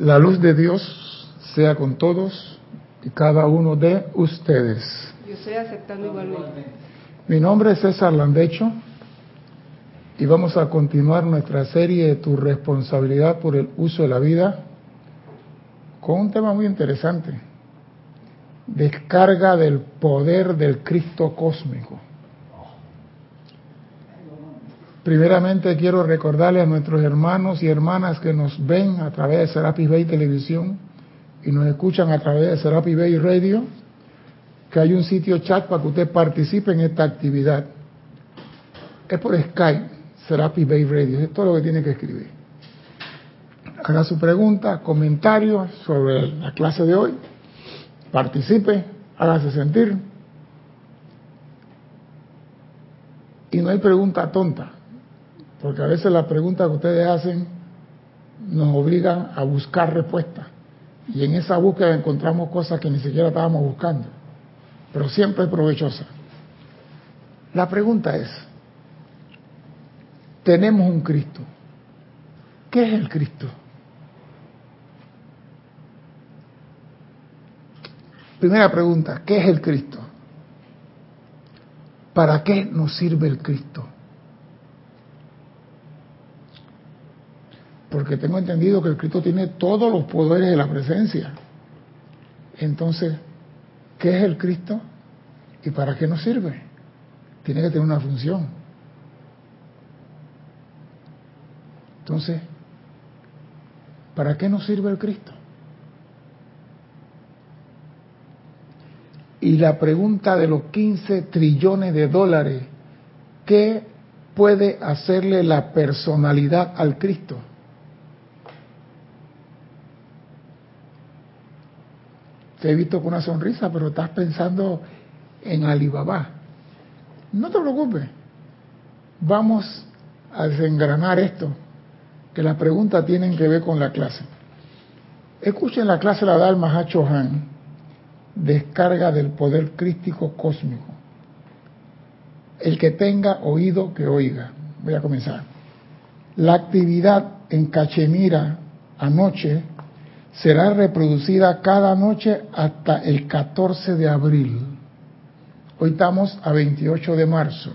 La luz de Dios sea con todos y cada uno de ustedes. Yo estoy aceptando igualmente. Mi nombre es César Landecho y vamos a continuar nuestra serie de Tu responsabilidad por el uso de la vida con un tema muy interesante. Descarga del poder del Cristo cósmico. Primeramente quiero recordarle a nuestros hermanos y hermanas que nos ven a través de Serapis Bay Televisión y nos escuchan a través de Serapis Bay Radio que hay un sitio chat para que usted participe en esta actividad. Es por Skype, Serapis Bay Radio, es todo lo que tiene que escribir. Haga su pregunta, comentario sobre la clase de hoy, participe, hágase sentir. Y no hay pregunta tonta. Porque a veces las preguntas que ustedes hacen nos obligan a buscar respuestas. Y en esa búsqueda encontramos cosas que ni siquiera estábamos buscando. Pero siempre es provechosa. La pregunta es, tenemos un Cristo. ¿Qué es el Cristo? Primera pregunta, ¿qué es el Cristo? ¿Para qué nos sirve el Cristo? Porque tengo entendido que el Cristo tiene todos los poderes de la presencia. Entonces, ¿qué es el Cristo y para qué nos sirve? Tiene que tener una función. Entonces, ¿para qué nos sirve el Cristo? Y la pregunta de los 15 trillones de dólares, ¿qué puede hacerle la personalidad al Cristo? Te he visto con una sonrisa, pero estás pensando en Alibaba. No te preocupes, vamos a desengranar esto, que las preguntas tienen que ver con la clase. Escuchen la clase la da el Mahacho Han, descarga del poder crístico cósmico. El que tenga oído que oiga. Voy a comenzar. La actividad en Cachemira anoche será reproducida cada noche hasta el 14 de abril. Hoy estamos a 28 de marzo.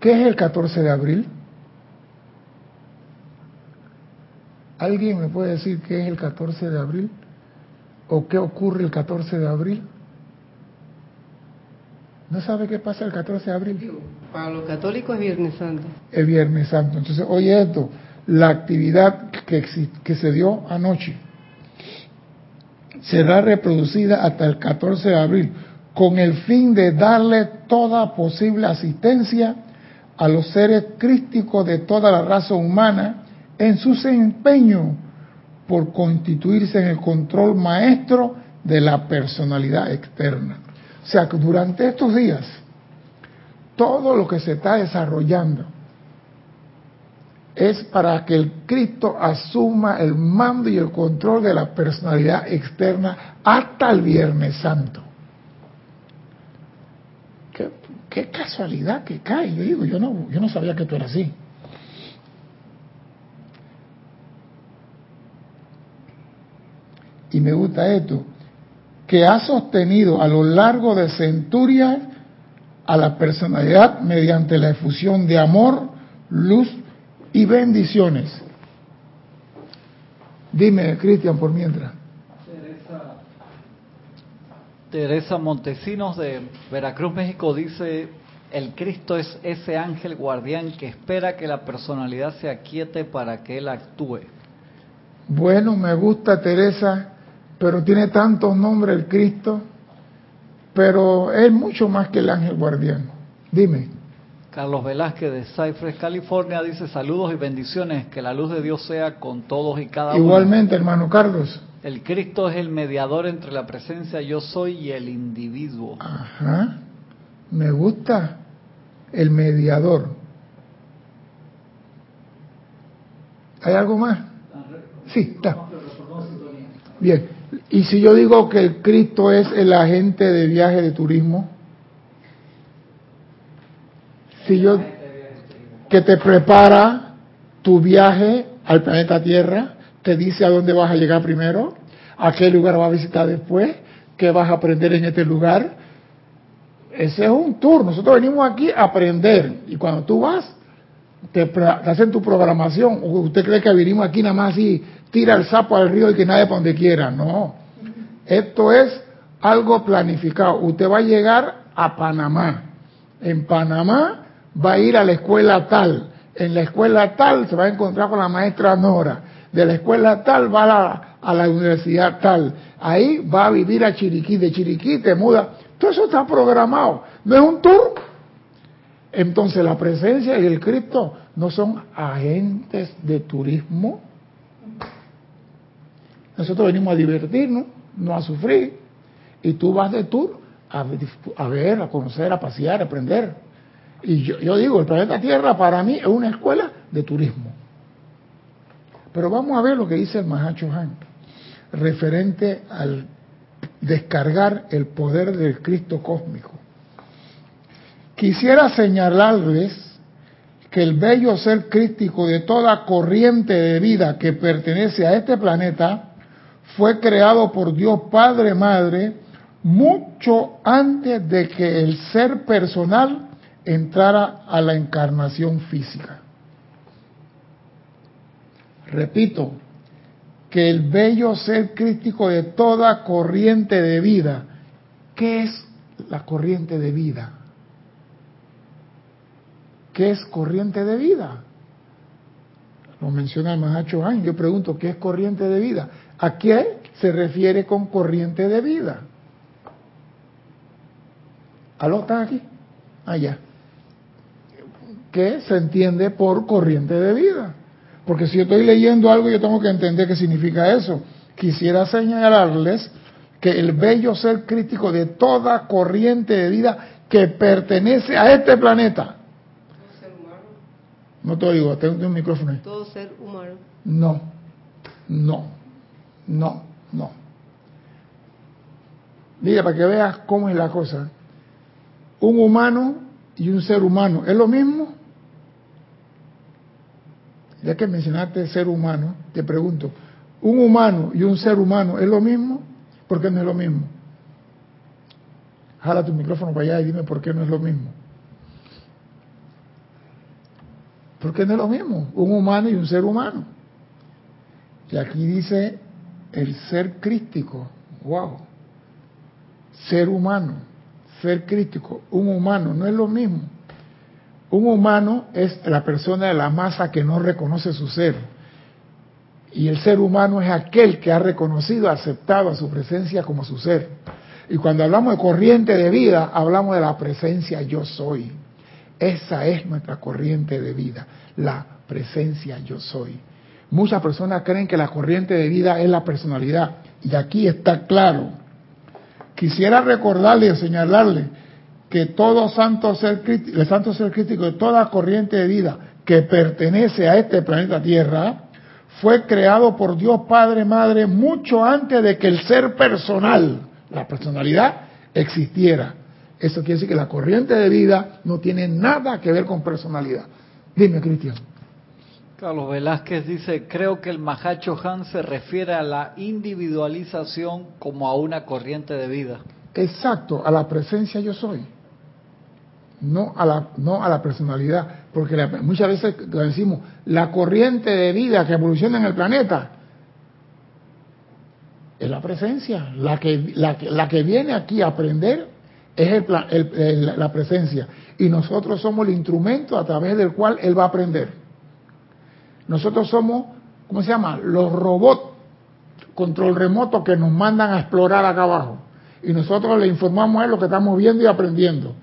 ¿Qué es el 14 de abril? ¿Alguien me puede decir qué es el 14 de abril? ¿O qué ocurre el 14 de abril? ¿No sabe qué pasa el 14 de abril? Para los católicos es Viernes Santo. Es Viernes Santo. Entonces, oye esto, la actividad que, que se dio anoche será reproducida hasta el 14 de abril, con el fin de darle toda posible asistencia a los seres crísticos de toda la raza humana en su empeño por constituirse en el control maestro de la personalidad externa. O sea que durante estos días, todo lo que se está desarrollando es para que el Cristo asuma el mando y el control de la personalidad externa hasta el Viernes Santo. Qué, casualidad que cae, yo digo, yo no, yo no sabía que esto era así. Y me gusta esto, que ha sostenido a lo largo de centurias a la personalidad mediante la efusión de amor, luz y bendiciones. Dime, Cristian, por mientras. Teresa, Teresa Montesinos de Veracruz, México, dice, el Cristo es ese ángel guardián que espera que la personalidad se aquiete para que él actúe. Bueno, me gusta Teresa, pero tiene tantos nombres el Cristo, pero es mucho más que el ángel guardián. Dime. Carlos Velázquez de Cypress, California, dice saludos y bendiciones, que la luz de Dios sea con todos y cada uno. Igualmente, hermano Carlos. El Cristo es el mediador entre la presencia yo soy y el individuo. Ajá, me gusta el mediador. ¿Hay algo más? Sí, está. Bien, y si yo digo que el Cristo es el agente de viaje de turismo, que te prepara tu viaje al planeta Tierra, te dice a dónde vas a llegar primero, a qué lugar vas a visitar después, qué vas a aprender en este lugar. Ese es un tour. Nosotros venimos aquí a aprender. Y cuando tú vas, te, hacen tu programación. ¿Usted cree que vinimos aquí nada más y tira el sapo al río y que nadie para donde quiera? No. Esto es algo planificado. Usted va a llegar a Panamá. En Panamá va a ir a la escuela tal. En la escuela tal se va a encontrar con la maestra Nora. De la escuela tal va a la, a la universidad tal. Ahí va a vivir a Chiriquí. De Chiriquí te muda. Todo eso está programado. No es un tour. Entonces la presencia y el Cristo no son agentes de turismo. Nosotros venimos a divertirnos, no a sufrir. Y tú vas de tour a, ver, a conocer, a pasear, a aprender. Y yo, digo, el planeta Tierra para mí es una escuela de turismo. Pero vamos a ver lo que dice el Mahacho Han, referente al descargar el poder del Cristo cósmico. Quisiera señalarles que el bello ser crístico de toda corriente de vida que pertenece a este planeta fue creado por Dios Padre Madre mucho antes de que el ser personal entrara a la encarnación física. Repito, que el bello ser crítico de toda corriente de vida, ¿qué es la corriente de vida? ¿Qué es corriente de vida? Lo menciona el Mahacho Han. Yo pregunto, ¿qué es corriente de vida? ¿A qué se refiere con corriente de vida? ¿Aló está aquí? Allá. ¿Qué se entiende por corriente de vida? Porque si yo estoy leyendo algo, yo tengo que entender qué significa eso. Quisiera señalarles que el bello ser crítico de toda corriente de vida que pertenece a este planeta. Todo ser humano. No te oigo, tengo un micrófono ahí. Todo ser humano. No, no, no, no. Mira, para que veas cómo es la cosa un humano y un ser humano, ¿es lo mismo? Ya que mencionaste ser humano, te pregunto, ¿un humano y un ser humano es lo mismo? ¿Por qué no es lo mismo? Jala tu micrófono para allá y dime por qué no es lo mismo. ¿Por qué no es lo mismo? Un humano y un ser humano. Y aquí dice el ser crístico. Wow. Ser humano ser crítico, un humano, no es lo mismo. Un humano es la persona de la masa que no reconoce su ser. Y el ser humano es aquel que ha reconocido, aceptado a su presencia como su ser. Y cuando hablamos de corriente de vida, hablamos de la presencia yo soy. Esa es nuestra corriente de vida, la presencia yo soy. Muchas personas creen que la corriente de vida es la personalidad. Y aquí está claro. Quisiera recordarle y señalarle que todo santo ser crítico, el santo ser crítico de toda corriente de vida que pertenece a este planeta Tierra fue creado por Dios Padre Madre mucho antes de que el ser personal, la personalidad, existiera. Eso quiere decir que la corriente de vida no tiene nada que ver con personalidad. Dime, Cristian. Carlos Velázquez dice, creo que el Mahacho Han se refiere a la individualización como a una corriente de vida. Exacto, a la presencia yo soy, no a la, no a la personalidad, porque muchas veces decimos, la corriente de vida que evoluciona en el planeta es la presencia, la que, la, que viene aquí a aprender es la presencia, y nosotros somos el instrumento a través del cual él va a aprender. Nosotros somos, ¿cómo se llama? Los robots control remoto que nos mandan a explorar acá abajo. Y nosotros le informamos a él lo que estamos viendo y aprendiendo.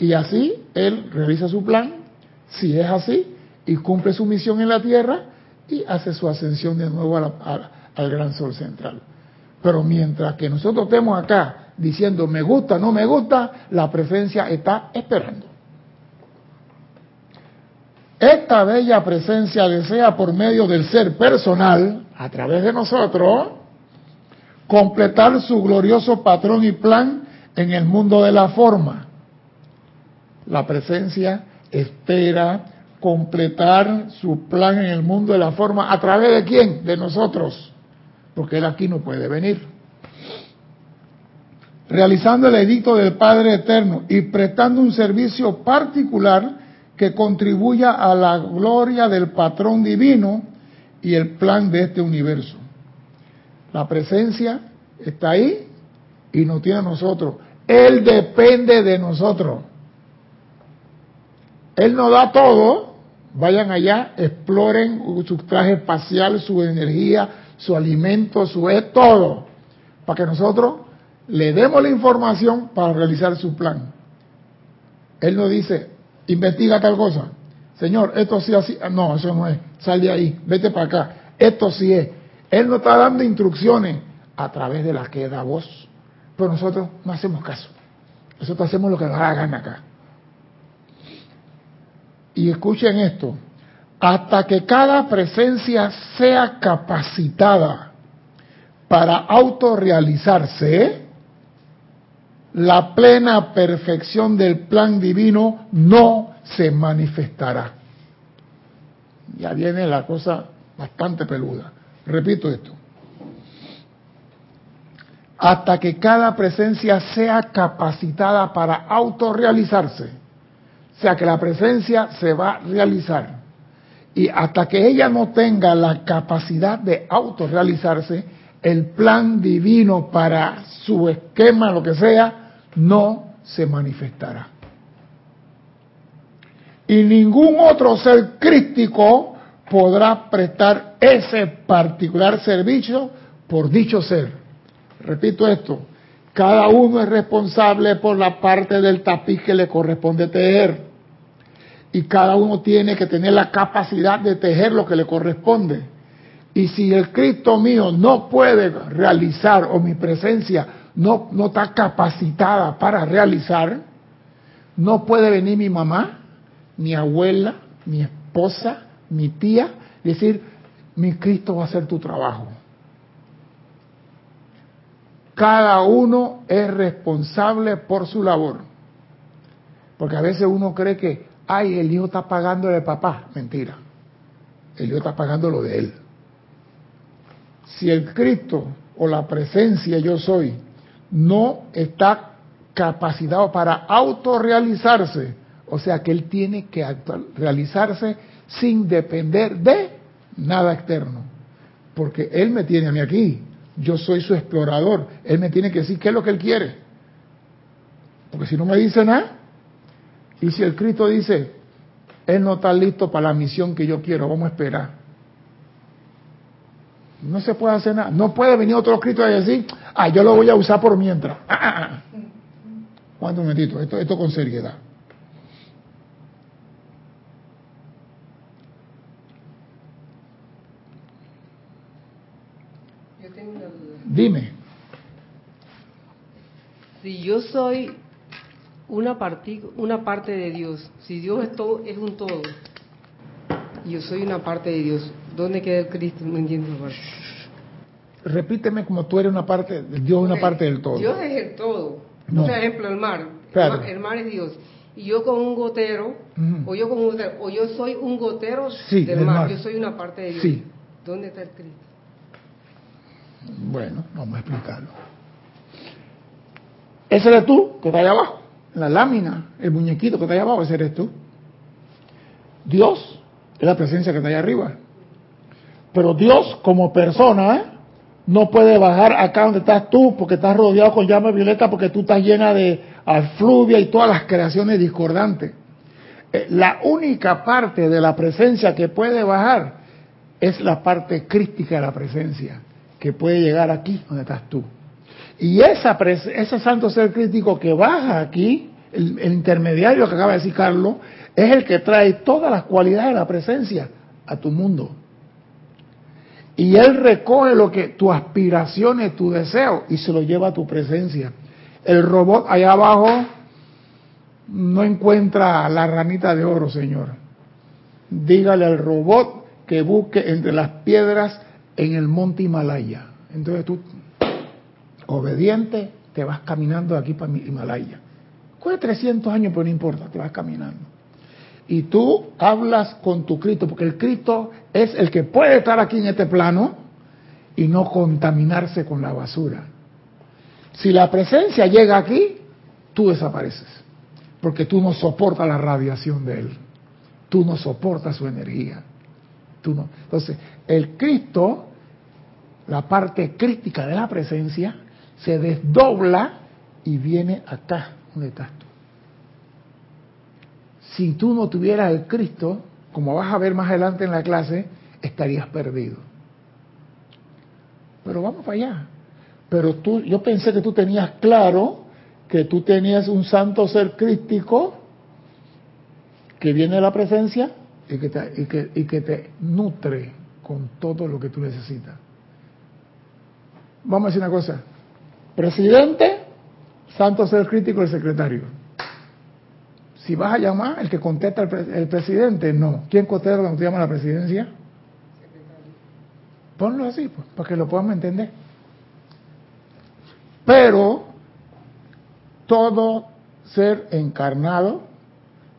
Y así él realiza su plan, si es así, y cumple su misión en la Tierra y hace su ascensión de nuevo al gran sol central. Pero mientras que nosotros estemos acá diciendo me gusta, no me gusta, la presencia está esperando. Esta bella presencia desea por medio del ser personal, a través de nosotros, completar su glorioso patrón y plan en el mundo de la forma. La presencia espera, completar su plan en el mundo de la forma, ¿a través de quién? De nosotros, porque Él aquí no puede venir. Realizando el edicto del Padre Eterno y prestando un servicio particular que contribuya a la gloria del patrón divino y el plan de este universo. La presencia está ahí y nos tiene a nosotros. Él depende de nosotros. Él nos da todo. Vayan allá, exploren su traje espacial, su energía, su alimento, su es todo. Para que nosotros le demos la información para realizar su plan. Él nos dice, investiga tal cosa. Señor, esto sí así. No, eso no es. Sal de ahí, vete para acá. Esto sí es. Él nos está dando instrucciones a través de la que da voz. Pero nosotros no hacemos caso. Nosotros hacemos lo que nos da gana acá. Y escuchen esto, hasta que cada presencia sea capacitada para autorrealizarse, la plena perfección del plan divino no se manifestará. Ya viene la cosa bastante peluda. Repito esto hasta que cada presencia sea capacitada para autorrealizarse. O sea que la presencia se va a realizar. Y hasta que ella no tenga la capacidad de autorrealizarse, el plan divino para su esquema, lo que sea, no se manifestará. Y ningún otro ser crístico podrá prestar ese particular servicio por dicho ser. Repito esto, cada uno es responsable por la parte del tapiz que le corresponde tejer. Y cada uno tiene que tener la capacidad de tejer lo que le corresponde. Y si el Cristo mío no puede realizar o mi presencia no, no está capacitada para realizar, no puede venir mi mamá, mi abuela, mi esposa, mi tía, decir, mi Cristo va a hacer tu trabajo. Cada uno es responsable por su labor. Porque a veces uno cree que, ay, el hijo está pagando de papá. Mentira. El hijo está pagando lo de él. Si el Cristo o la presencia yo soy no está capacitado para autorrealizarse, o sea que él tiene que realizarse sin depender de nada externo. Porque él me tiene a mí aquí, yo soy su explorador. Él me tiene que decir qué es lo que él quiere. Porque si no me dice nada, y si el Cristo dice, él no está listo para la misión que yo quiero, vamos a esperar. No se puede hacer nada. No puede venir otro Cristo y decir, ah, yo lo voy a usar por mientras. Ah, un momentito, esto, esto con seriedad. Dime. Si yo soy una, una parte de Dios, si Dios es, todo, es un todo, y yo soy una parte de Dios, ¿dónde queda el Cristo? No entiendo Repíteme como tú eres una parte, Dios es una parte del todo. Dios es el todo. Por ejemplo, el mar. El mar, es Dios. Y yo con un gotero, o yo con un o yo soy un gotero del, mar. yo soy una parte de Dios. ¿Dónde está el Cristo? Bueno, vamos a explicarlo. Ese eres tú, que está ahí abajo, la lámina, el muñequito que está ahí abajo, ese eres tú. Dios es la presencia que está ahí arriba. Pero Dios como persona ¿eh? no puede bajar acá donde estás tú porque estás rodeado con llama violeta porque tú estás llena de alfluvia y todas las creaciones discordantes. Eh, la única parte de la presencia que puede bajar es la parte crística de la presencia que puede llegar aquí donde estás tú. Y esa, ese santo ser crítico que baja aquí, el, intermediario que acaba de decir Carlos, es el que trae todas las cualidades de la presencia a tu mundo. Y él recoge lo que tu aspiraciones, tu deseo, y se lo lleva a tu presencia. El robot allá abajo no encuentra la ranita de oro, Señor. Dígale al robot que busque entre las piedras en el monte Himalaya. Entonces tú, obediente, te vas caminando de aquí para Himalaya. Coge 300 años, pero no importa, te vas caminando. y tú hablas con tu Cristo, porque el Cristo es el que puede estar aquí en este plano y no contaminarse con la basura. Si la presencia llega aquí, tú desapareces, porque tú no soportas la radiación de Él, tú no soportas su energía. Tú no. Entonces, el Cristo, la parte crítica de la presencia, se desdobla y viene acá, donde estás tú. Si tú no tuvieras el Cristo, como vas a ver más adelante en la clase, estarías perdido. Pero vamos para allá. Pero tú, yo pensé que tú tenías claro que tú tenías un santo ser crístico que viene de la presencia y que, te, y, que, y que te nutre con todo lo que tú necesitas. Vamos a decir una cosa. Presidente, santo ser crítico, el secretario. Si vas a llamar, el que contesta el, presidente, no. ¿Quién contesta cuando te llama la presidencia? Ponlo así, pues, para que lo podamos entender. Pero todo ser encarnado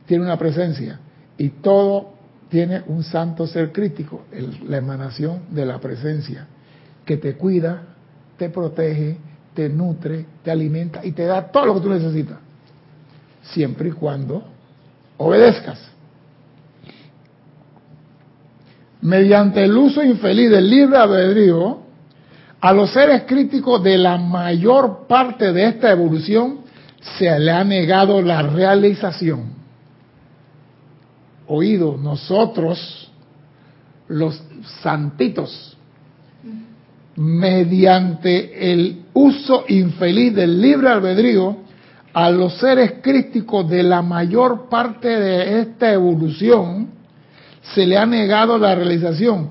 tiene una presencia y todo tiene un santo ser crítico, la emanación de la presencia, que te cuida, te protege, te nutre, te alimenta y te da todo lo que tú necesitas, siempre y cuando obedezcas. Mediante el uso infeliz del libre albedrío, a los seres críticos de la mayor parte de esta evolución se le ha negado la realización oído nosotros, los santitos, mediante el uso infeliz del libre albedrío, a los seres crísticos de la mayor parte de esta evolución, se le ha negado la realización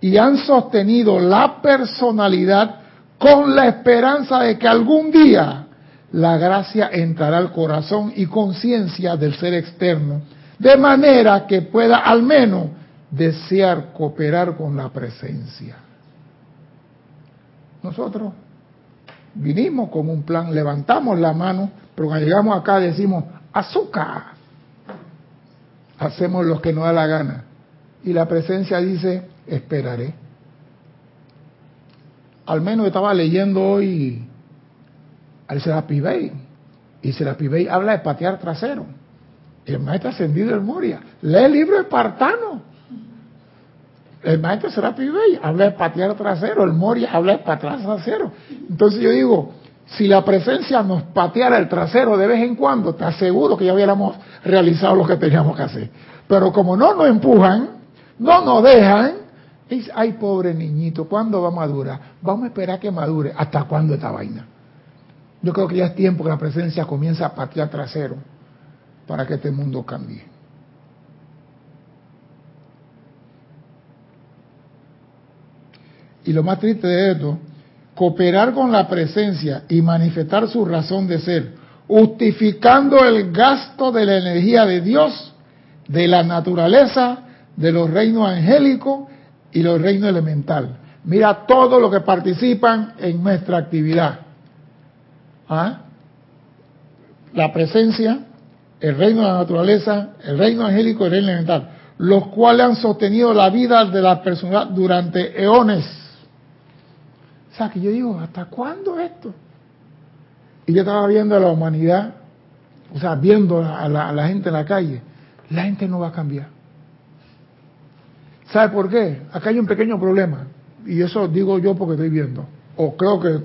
y han sostenido la personalidad con la esperanza de que algún día la gracia entrará al corazón y conciencia del ser externo de manera que pueda al menos desear cooperar con la presencia. Nosotros vinimos con un plan, levantamos la mano, pero cuando llegamos acá decimos, azúcar. Hacemos lo que nos da la gana. Y la presencia dice, esperaré. Al menos estaba leyendo hoy al Serapi Bey. Y Serapi Bey habla de patear trasero el maestro ascendido el Moria. Lee el libro espartano. El maestro será Bey habla de patear trasero, el Moria habla de patear trasero. Entonces yo digo, si la presencia nos pateara el trasero de vez en cuando, te aseguro que ya hubiéramos realizado lo que teníamos que hacer. Pero como no nos empujan, no nos dejan, dice, ay pobre niñito, ¿cuándo va a madurar? Vamos a esperar que madure. ¿Hasta cuándo esta vaina? Yo creo que ya es tiempo que la presencia comience a patear trasero para que este mundo cambie. Y lo más triste de esto, cooperar con la presencia y manifestar su razón de ser, justificando el gasto de la energía de Dios, de la naturaleza, de los reinos angélicos y los reinos elementales. Mira todo lo que participan en nuestra actividad. ¿Ah? La presencia, el reino de la naturaleza, el reino angélico y el reino elemental, los cuales han sostenido la vida de la persona durante eones. Que yo digo, ¿hasta cuándo esto? Y yo estaba viendo a la humanidad, o sea, viendo a la, a la gente en la calle, la gente no va a cambiar. ¿Sabe por qué? Acá hay un pequeño problema, y eso digo yo porque estoy viendo, o creo que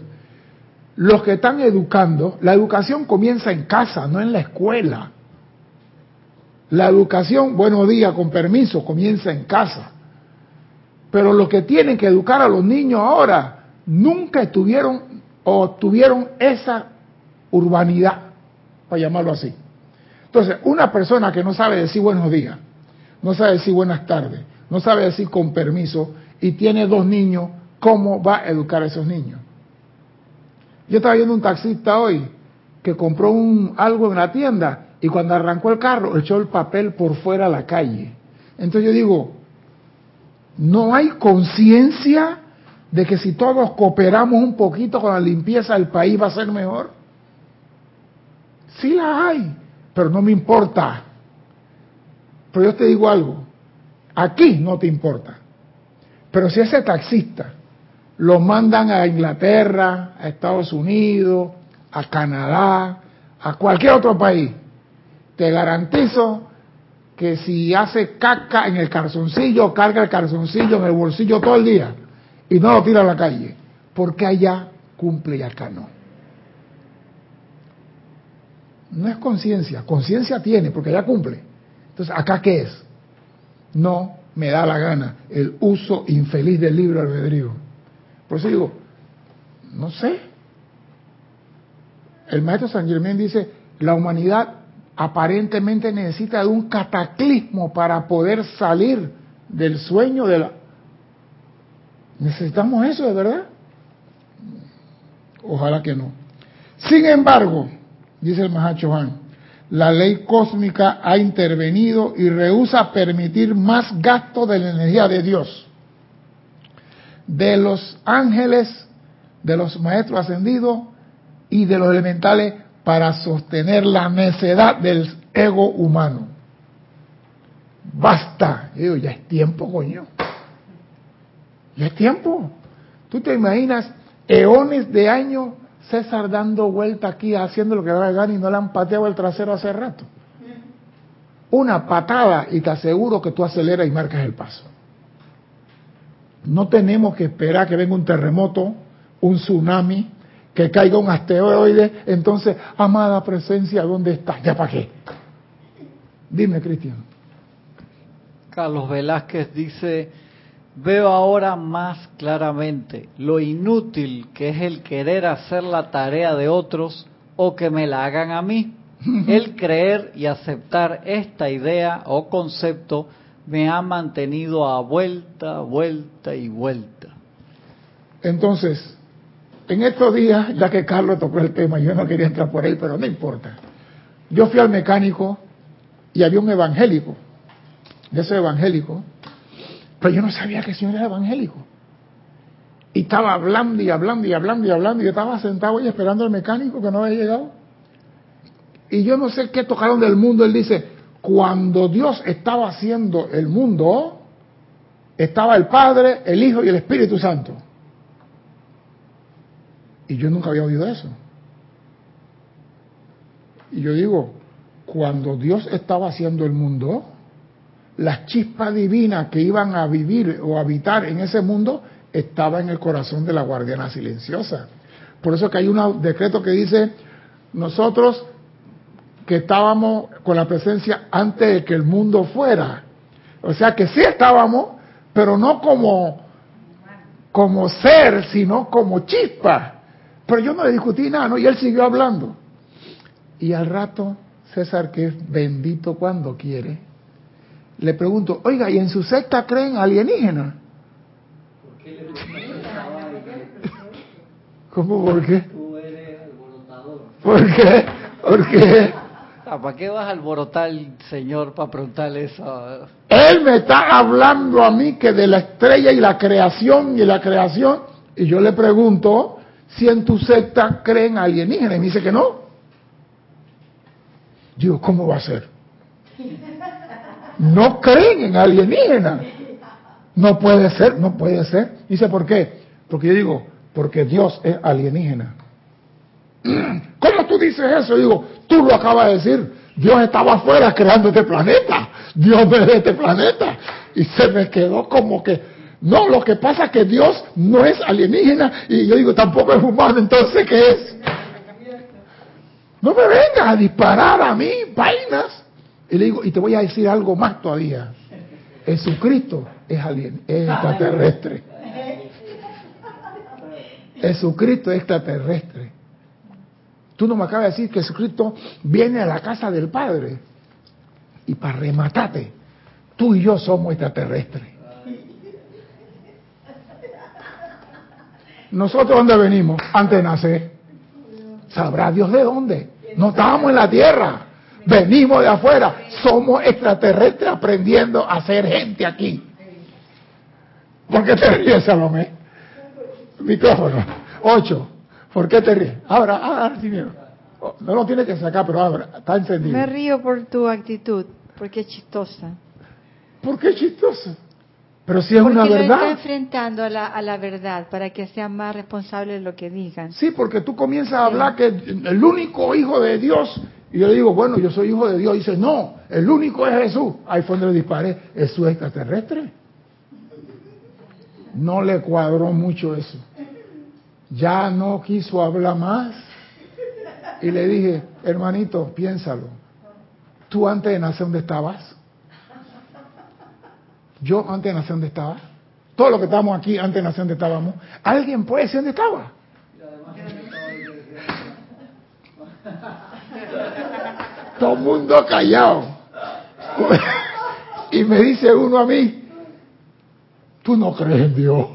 los que están educando, la educación comienza en casa, no en la escuela. La educación, buenos días, con permiso, comienza en casa. Pero los que tienen que educar a los niños ahora nunca estuvieron o tuvieron esa urbanidad, para llamarlo así. Entonces, una persona que no sabe decir buenos días, no sabe decir buenas tardes, no sabe decir con permiso y tiene dos niños, ¿cómo va a educar a esos niños? Yo estaba viendo un taxista hoy que compró un, algo en la tienda y cuando arrancó el carro echó el papel por fuera a la calle. Entonces yo digo, no hay conciencia de que si todos cooperamos un poquito con la limpieza el país va a ser mejor. Sí la hay, pero no me importa. Pero yo te digo algo, aquí no te importa. Pero si ese taxista lo mandan a Inglaterra, a Estados Unidos, a Canadá, a cualquier otro país, te garantizo que si hace caca en el calzoncillo, carga el calzoncillo en el bolsillo todo el día y no lo tira a la calle, porque allá cumple y acá no. No es conciencia, conciencia tiene porque allá cumple. Entonces, ¿acá qué es? No me da la gana el uso infeliz del libro albedrío. Por eso digo, no sé. El maestro San Germán dice, la humanidad aparentemente necesita de un cataclismo para poder salir del sueño de la... ¿Necesitamos eso de verdad? Ojalá que no. Sin embargo, dice el Mahacho Juan, la ley cósmica ha intervenido y rehúsa permitir más gasto de la energía de Dios, de los ángeles, de los maestros ascendidos y de los elementales para sostener la necedad del ego humano. Basta. Yo ya es tiempo, coño. Ya es tiempo. Tú te imaginas eones de años César dando vuelta aquí haciendo lo que da la gana y no le han pateado el trasero hace rato. Una patada y te aseguro que tú aceleras y marcas el paso. No tenemos que esperar que venga un terremoto, un tsunami, que caiga un asteroide, entonces, amada presencia, ¿dónde está? ¿Ya para qué? Dime, Cristian. Carlos Velázquez dice, veo ahora más claramente lo inútil que es el querer hacer la tarea de otros o que me la hagan a mí. El creer y aceptar esta idea o concepto me ha mantenido a vuelta, vuelta y vuelta. Entonces, en estos días, ya que Carlos tocó el tema, yo no quería entrar por ahí, pero no importa. Yo fui al mecánico y había un evangélico, de ese evangélico, pero yo no sabía que el señor era evangélico. Y estaba hablando y hablando y hablando y hablando, y estaba sentado y esperando al mecánico que no había llegado. Y yo no sé qué tocaron del mundo. Él dice, cuando Dios estaba haciendo el mundo, estaba el Padre, el Hijo y el Espíritu Santo. Y yo nunca había oído eso. Y yo digo, cuando Dios estaba haciendo el mundo, las chispas divinas que iban a vivir o habitar en ese mundo estaba en el corazón de la guardiana silenciosa. Por eso que hay un decreto que dice, nosotros que estábamos con la presencia antes de que el mundo fuera. O sea que sí estábamos, pero no como, como ser, sino como chispa. Pero yo no le discutí nada, ¿no? Y él siguió hablando. Y al rato, César, que es bendito cuando quiere, le pregunto, oiga, ¿y en su secta creen alienígenas? ¿Por qué le ¿Cómo por qué? Tú eres alborotador. ¿Por qué? ¿Por qué? Ah, ¿Para qué vas a alborotar al Señor para preguntarle eso? Él me está hablando a mí que de la estrella y la creación y la creación, y yo le pregunto, si en tu secta creen alienígenas. Y me dice que no. Digo, ¿cómo va a ser? No creen en alienígenas. No puede ser, no puede ser. Dice, ¿por qué? Porque yo digo, porque Dios es alienígena. ¿Cómo tú dices eso? Digo, tú lo acabas de decir. Dios estaba afuera creando este planeta. Dios es este planeta. Y se me quedó como que, no, lo que pasa es que Dios no es alienígena y yo digo, tampoco es humano, entonces ¿qué es? No me vengas a disparar a mí, vainas. Y le digo, y te voy a decir algo más todavía. Jesucristo es, alien, es extraterrestre. Jesucristo es extraterrestre. Tú no me acabas de decir que Jesucristo viene a la casa del Padre. Y para rematarte, tú y yo somos extraterrestres. ¿Nosotros dónde venimos? Antes de nacer. ¿Sabrá Dios de dónde? No estábamos en la tierra. Venimos de afuera. Somos extraterrestres aprendiendo a ser gente aquí. ¿Por qué te ríes, Salomé? Micrófono. Ocho. ¿Por qué te ríes? Ahora, ahora, No lo tienes que sacar, pero ahora, está encendido. Me río por tu actitud, porque es chistosa. ¿Por qué chistoso? Pero si es una verdad. Lo está enfrentando a la, a la verdad para que sean más responsables de lo que digan. Sí, porque tú comienzas a hablar que el único hijo de Dios, y yo le digo, bueno, yo soy hijo de Dios, dice, no, el único es Jesús. Ahí fue donde le disparé, es su extraterrestre. No le cuadró mucho eso. Ya no quiso hablar más. Y le dije, hermanito, piénsalo. ¿Tú antes de nacer dónde estabas? Yo antes de nacer dónde estaba. Todos los que estamos aquí antes de nacer dónde estábamos. ¿Alguien puede decir dónde estaba? Todo mundo callado. y me dice uno a mí, tú no crees en Dios.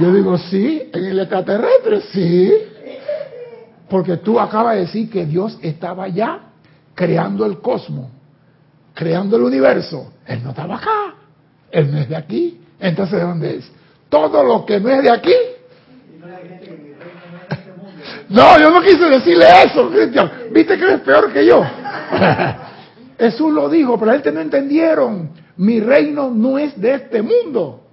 Yo digo, sí, en el extraterrestre, sí. Porque tú acabas de decir que Dios estaba ya creando el cosmos, creando el universo. Él no estaba acá. Él no es de aquí. Entonces, ¿de dónde es? Todo lo que no es de aquí. No, yo no quise decirle eso, Cristian. Viste que eres peor que yo. Jesús lo dijo, pero él no entendieron. Mi reino no es de este mundo.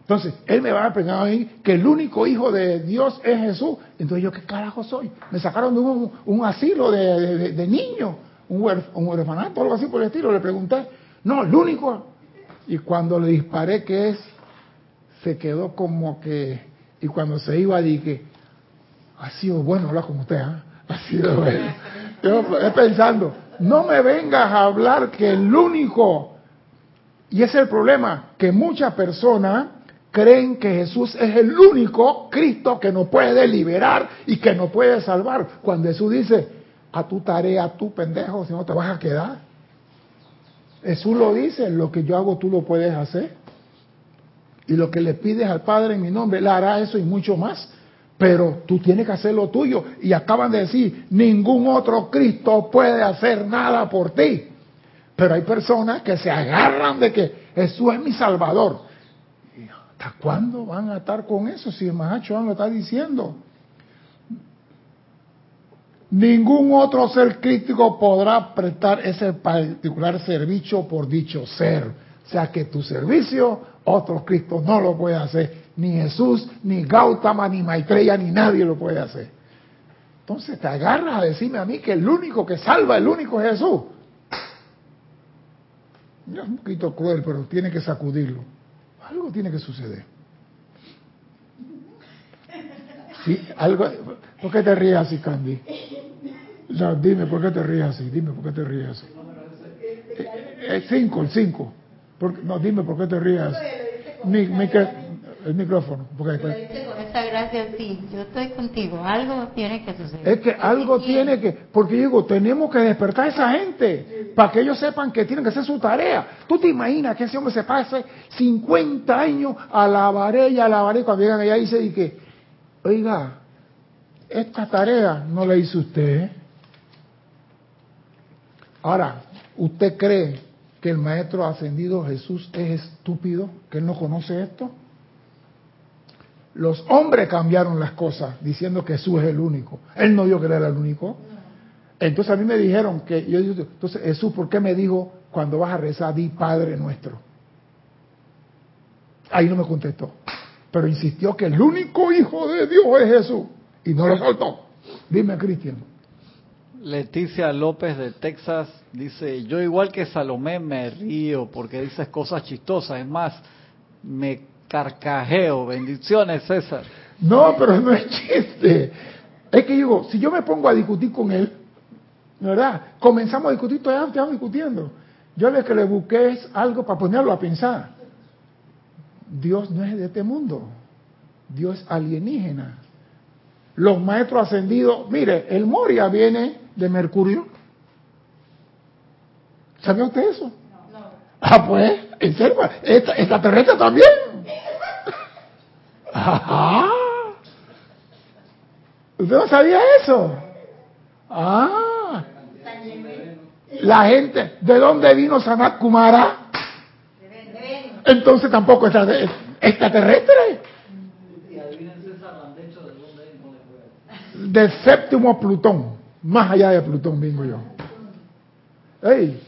Entonces, él me va a aprender a mí que el único hijo de Dios es Jesús. Entonces, ¿yo qué carajo soy? Me sacaron de un, asilo de, de, niños, un, un orfanato, algo así por el estilo. Le pregunté, no, el único. Y cuando le disparé que es, se quedó como que, y cuando se iba dije, ha sido bueno hablar con usted, ¿eh? ha sido bueno. Yo pensando, no me vengas a hablar que el único, y ese es el problema, que muchas personas creen que Jesús es el único Cristo que nos puede liberar y que nos puede salvar. Cuando Jesús dice, a tu tarea, tu pendejo, si no te vas a quedar. Jesús lo dice, lo que yo hago tú lo puedes hacer. Y lo que le pides al Padre en mi nombre, Él hará eso y mucho más. Pero tú tienes que hacer lo tuyo. Y acaban de decir, ningún otro Cristo puede hacer nada por ti. Pero hay personas que se agarran de que Jesús es mi Salvador. ¿Hasta cuándo van a estar con eso si el Mahacho lo está diciendo? Ningún otro ser crítico podrá prestar ese particular servicio por dicho ser. O sea que tu servicio, otro Cristo no lo puede hacer. Ni Jesús, ni Gautama, ni Maitreya, ni nadie lo puede hacer. Entonces te agarras a decirme a mí que el único que salva, el único es Jesús. Es un poquito cruel, pero tiene que sacudirlo. Algo tiene que suceder. ¿Por qué te ríes así, Candy? No, dime por qué te ríes así. Dime por qué te ríes así. El 5, el 5. No, dime por qué te ríes así. Mi, mi, el micrófono. Porque con esta gracia, sí, yo estoy contigo. Algo tiene que suceder. Es que algo tiene que, porque digo, tenemos que despertar a esa gente para que ellos sepan que tienen que hacer su tarea. Tú te imaginas que ese hombre se pase 50 años a la varella, a la varella, cuando llegan allá y dice, que, oiga, esta tarea no la hizo usted. ¿eh? Ahora, ¿usted cree que el maestro ascendido Jesús es estúpido, que él no conoce esto? Los hombres cambiaron las cosas diciendo que Jesús es el único. Él no dijo que era el único. Entonces a mí me dijeron que, yo digo, entonces Jesús, ¿por qué me dijo cuando vas a rezar, di Padre nuestro? Ahí no me contestó. Pero insistió que el único hijo de Dios es Jesús. Y no lo soltó. Dime, Cristian. Leticia López de Texas dice, yo igual que Salomé me río porque dices cosas chistosas. Es más, me carcajeo. Bendiciones, César. No, pero no es chiste. Es que digo, si yo me pongo a discutir con él, ¿verdad? Comenzamos a discutir, todavía estamos discutiendo. Yo lo que le busqué es algo para ponerlo a pensar. Dios no es de este mundo. Dios es alienígena. Los maestros ascendidos, mire, el Moria viene de Mercurio. ¿Sabía usted eso? No. Ah, pues, en serio, esta, extraterrestre también. Ajá. ¿Usted no sabía eso? Ah. La gente, ¿de dónde vino Sanat Kumara? Entonces tampoco es extraterrestre. Del séptimo Plutón, más allá de Plutón vengo yo. Ey,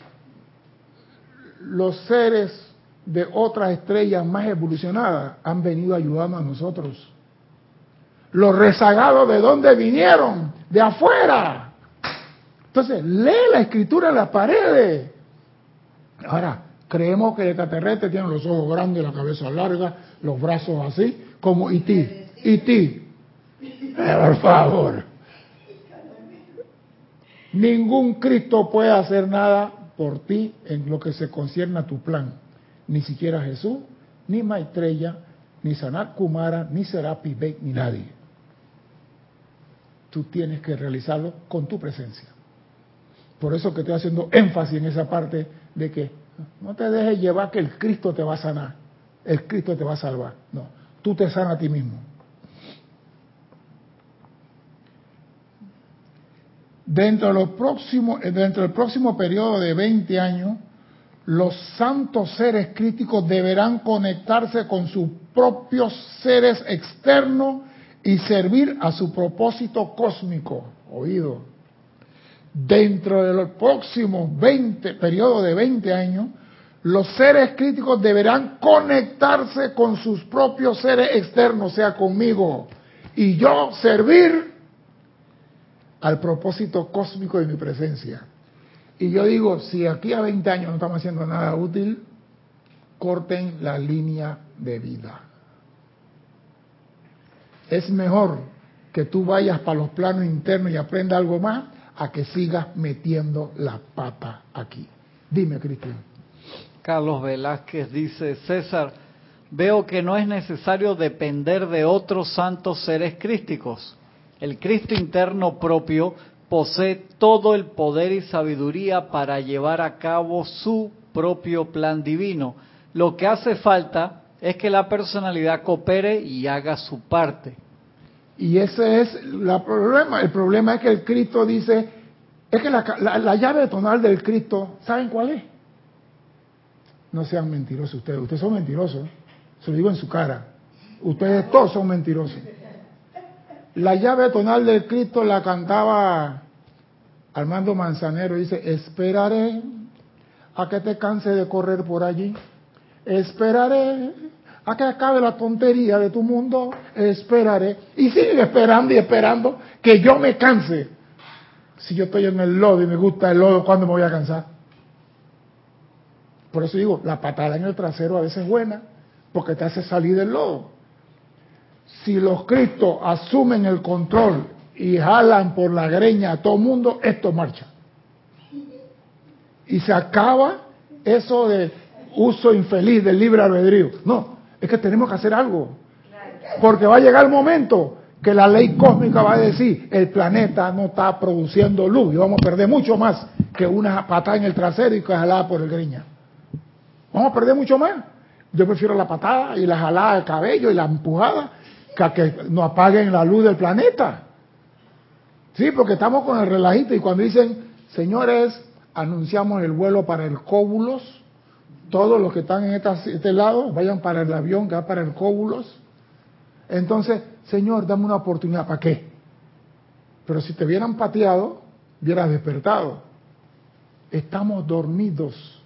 los seres de otras estrellas más evolucionadas han venido ayudando a nosotros. Los rezagados de dónde vinieron? De afuera. Entonces, lee la escritura en las paredes. Ahora, creemos que el extraterrestre tiene los ojos grandes, la cabeza larga, los brazos así, como Iti. Iti. Por favor. Ningún Cristo puede hacer nada por ti en lo que se concierne a tu plan. Ni siquiera Jesús, ni Maitreya, ni Sanat Kumara, ni Serapi Bey, ni nadie. Tú tienes que realizarlo con tu presencia. Por eso que estoy haciendo énfasis en esa parte de que no te dejes llevar que el Cristo te va a sanar, el Cristo te va a salvar. No, tú te sanas a ti mismo. Dentro, de los próximos, dentro del próximo periodo de 20 años, los santos seres críticos deberán conectarse con sus propios seres externos y servir a su propósito cósmico. Oído. Dentro de los próximos 20, periodo de 20 años, los seres críticos deberán conectarse con sus propios seres externos, sea conmigo, y yo servir al propósito cósmico de mi presencia. Y yo digo, si aquí a 20 años no estamos haciendo nada útil, corten la línea de vida. Es mejor que tú vayas para los planos internos y aprenda algo más a que sigas metiendo la pata aquí. Dime, Cristian. Carlos Velázquez dice, César, veo que no es necesario depender de otros santos seres crísticos el Cristo interno propio posee todo el poder y sabiduría para llevar a cabo su propio plan divino. Lo que hace falta es que la personalidad coopere y haga su parte. Y ese es el problema. El problema es que el Cristo dice, es que la, la llave tonal del Cristo, ¿saben cuál es? No sean mentirosos ustedes, ustedes son mentirosos, se lo digo en su cara. Ustedes todos son mentirosos. La llave tonal del Cristo la cantaba Armando Manzanero. Dice, esperaré a que te canse de correr por allí. Esperaré a que acabe la tontería de tu mundo. Esperaré. Y sigue esperando y esperando que yo me canse. Si yo estoy en el lodo y me gusta el lodo, ¿cuándo me voy a cansar? Por eso digo, la patada en el trasero a veces es buena, porque te hace salir del lodo si los cristos asumen el control y jalan por la greña a todo mundo, esto marcha. Y se acaba eso de uso infeliz del libre albedrío. No, es que tenemos que hacer algo. Porque va a llegar el momento que la ley cósmica va a decir, el planeta no está produciendo luz y vamos a perder mucho más que una patada en el trasero y que jalada por el greña. Vamos a perder mucho más. Yo prefiero la patada y la jalada del cabello y la empujada que no apaguen la luz del planeta. Sí, porque estamos con el relajito y cuando dicen, señores, anunciamos el vuelo para el Cóbulos, todos los que están en este lado vayan para el avión que va para el Cóbulos. Entonces, Señor, dame una oportunidad, ¿para qué? Pero si te hubieran pateado, hubieras despertado. Estamos dormidos.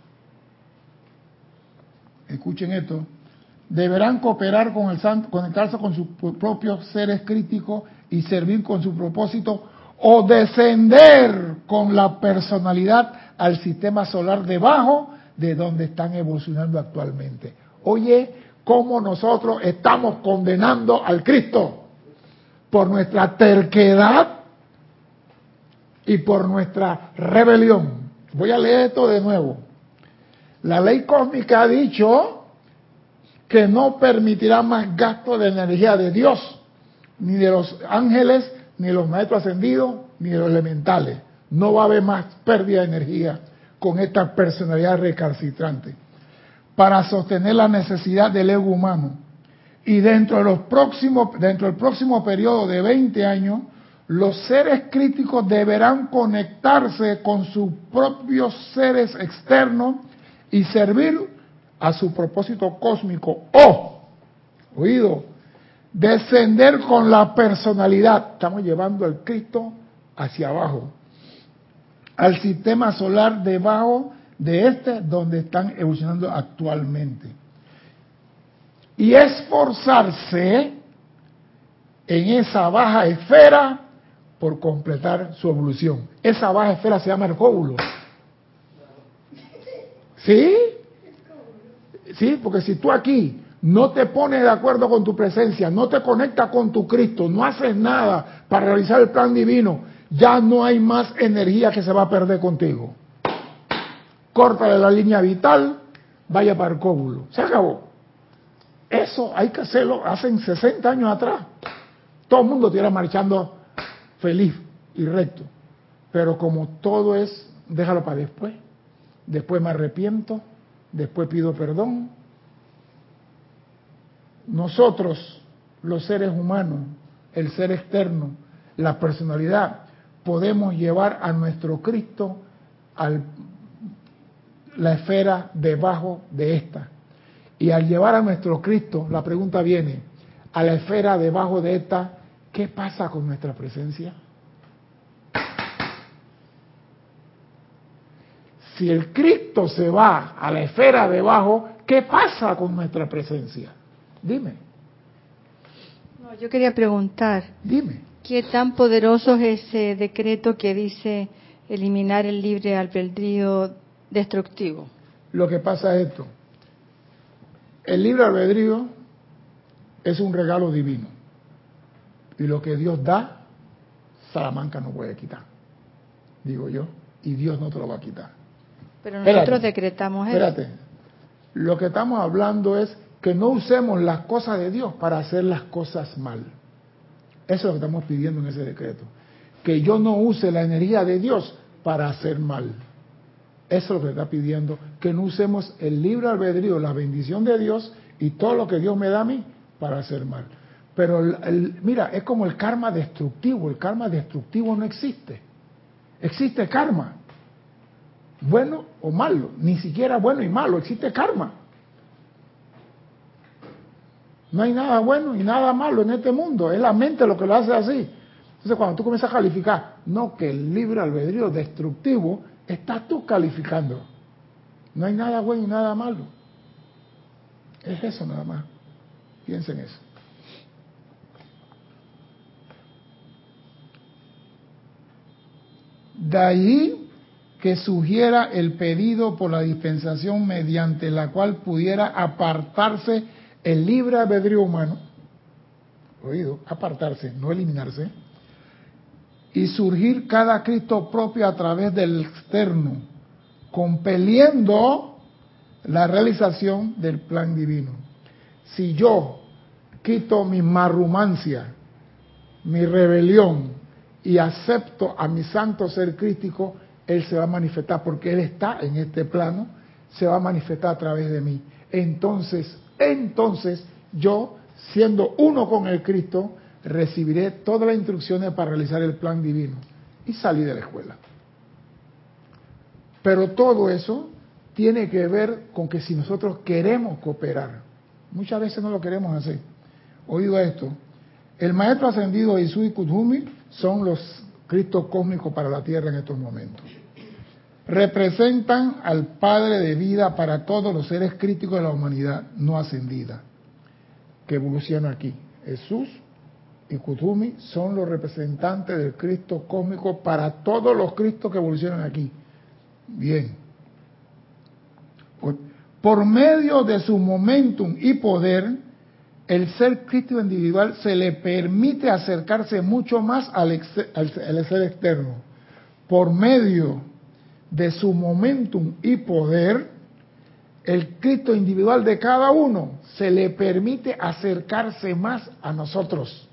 Escuchen esto deberán cooperar con el santo, conectarse con sus propios seres críticos y servir con su propósito o descender con la personalidad al sistema solar debajo de donde están evolucionando actualmente. Oye, cómo nosotros estamos condenando al Cristo por nuestra terquedad y por nuestra rebelión. Voy a leer esto de nuevo. La ley cósmica ha dicho que no permitirá más gasto de energía de Dios, ni de los ángeles, ni de los maestros ascendidos, ni de los elementales. No va a haber más pérdida de energía con esta personalidad recalcitrante para sostener la necesidad del ego humano. Y dentro, de los próximos, dentro del próximo periodo de 20 años, los seres críticos deberán conectarse con sus propios seres externos y servir a su propósito cósmico o, oído, descender con la personalidad. Estamos llevando al Cristo hacia abajo, al sistema solar debajo de este donde están evolucionando actualmente. Y esforzarse en esa baja esfera por completar su evolución. Esa baja esfera se llama el cóbulo. ¿Sí? Sí, porque si tú aquí no te pones de acuerdo con tu presencia, no te conectas con tu Cristo, no haces nada para realizar el plan divino, ya no hay más energía que se va a perder contigo. Córtale la línea vital, vaya para el cóbulo. Se acabó. Eso hay que hacerlo hace 60 años atrás. Todo el mundo estuviera marchando feliz y recto. Pero como todo es, déjalo para después. Después me arrepiento, después pido perdón, nosotros, los seres humanos, el ser externo, la personalidad, podemos llevar a nuestro Cristo a la esfera debajo de esta. Y al llevar a nuestro Cristo, la pregunta viene, a la esfera debajo de esta, ¿qué pasa con nuestra presencia? Si el Cristo se va a la esfera debajo, ¿qué pasa con nuestra presencia? Dime. No, yo quería preguntar. Dime. ¿Qué tan poderoso es ese decreto que dice eliminar el libre albedrío destructivo? Lo que pasa es esto. El libre albedrío es un regalo divino. Y lo que Dios da, Salamanca no puede quitar. Digo yo. Y Dios no te lo va a quitar. Pero nosotros decretamos eso. Espérate. Lo que estamos hablando es que no usemos las cosas de Dios para hacer las cosas mal. Eso es lo que estamos pidiendo en ese decreto. Que yo no use la energía de Dios para hacer mal. Eso es lo que está pidiendo. Que no usemos el libre albedrío, la bendición de Dios y todo lo que Dios me da a mí para hacer mal. Pero mira, es como el karma destructivo. El karma destructivo no existe. Existe karma. Bueno o malo. Ni siquiera bueno y malo. Existe karma. No hay nada bueno y nada malo en este mundo. Es la mente lo que lo hace así. Entonces, cuando tú comienzas a calificar, no que el libre albedrío destructivo, estás tú calificando. No hay nada bueno y nada malo. Es eso nada más. Piensen eso. De ahí que sugiera el pedido por la dispensación mediante la cual pudiera apartarse el libre albedrío humano, oído, apartarse, no eliminarse, y surgir cada Cristo propio a través del externo, compeliendo la realización del plan divino. Si yo quito mi marrumancia, mi rebelión y acepto a mi santo ser crítico, Él se va a manifestar porque Él está en este plano, se va a manifestar a través de mí. Entonces entonces yo, siendo uno con el Cristo, recibiré todas las instrucciones para realizar el plan divino. Y salí de la escuela. Pero todo eso tiene que ver con que si nosotros queremos cooperar, muchas veces no lo queremos hacer. Oído esto, el maestro ascendido Isui Kudhumi son los Cristos cósmicos para la Tierra en estos momentos representan al Padre de vida para todos los seres críticos de la humanidad no ascendida que evolucionan aquí. Jesús y Kutumi son los representantes del Cristo cósmico para todos los Cristos que evolucionan aquí. Bien. Por medio de su momentum y poder, el ser crítico individual se le permite acercarse mucho más al, al ser externo. Por medio de su momentum y poder, el Cristo individual de cada uno se le permite acercarse más a nosotros.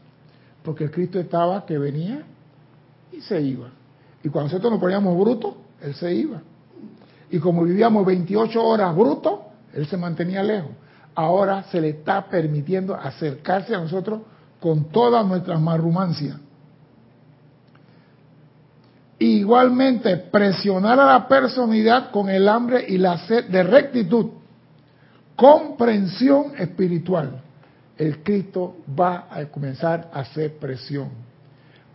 Porque el Cristo estaba que venía y se iba. Y cuando nosotros nos poníamos brutos, Él se iba. Y como vivíamos 28 horas brutos, Él se mantenía lejos. Ahora se le está permitiendo acercarse a nosotros con toda nuestra marrumancia. Igualmente, presionar a la personalidad con el hambre y la sed de rectitud, comprensión espiritual. El Cristo va a comenzar a hacer presión.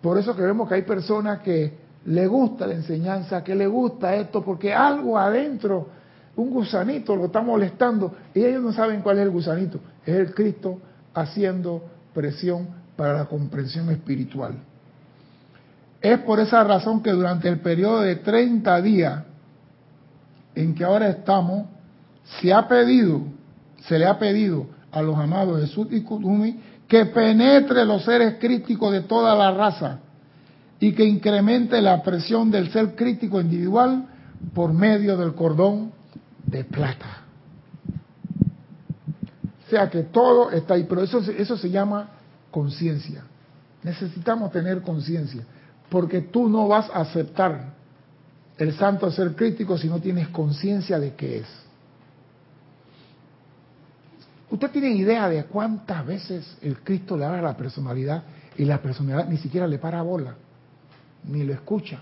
Por eso que vemos que hay personas que le gusta la enseñanza, que le gusta esto, porque algo adentro, un gusanito lo está molestando y ellos no saben cuál es el gusanito, es el Cristo haciendo presión para la comprensión espiritual. Es por esa razón que durante el periodo de 30 días en que ahora estamos, se ha pedido, se le ha pedido a los amados Jesús y Kudumi que penetre los seres críticos de toda la raza y que incremente la presión del ser crítico individual por medio del cordón de plata. O sea que todo está ahí, pero eso, eso se llama conciencia. Necesitamos tener conciencia, porque tú no vas a aceptar el santo ser crítico si no tienes conciencia de qué es. ¿Usted tiene idea de cuántas veces el Cristo le habla a la personalidad y la personalidad ni siquiera le para bola, ni lo escucha?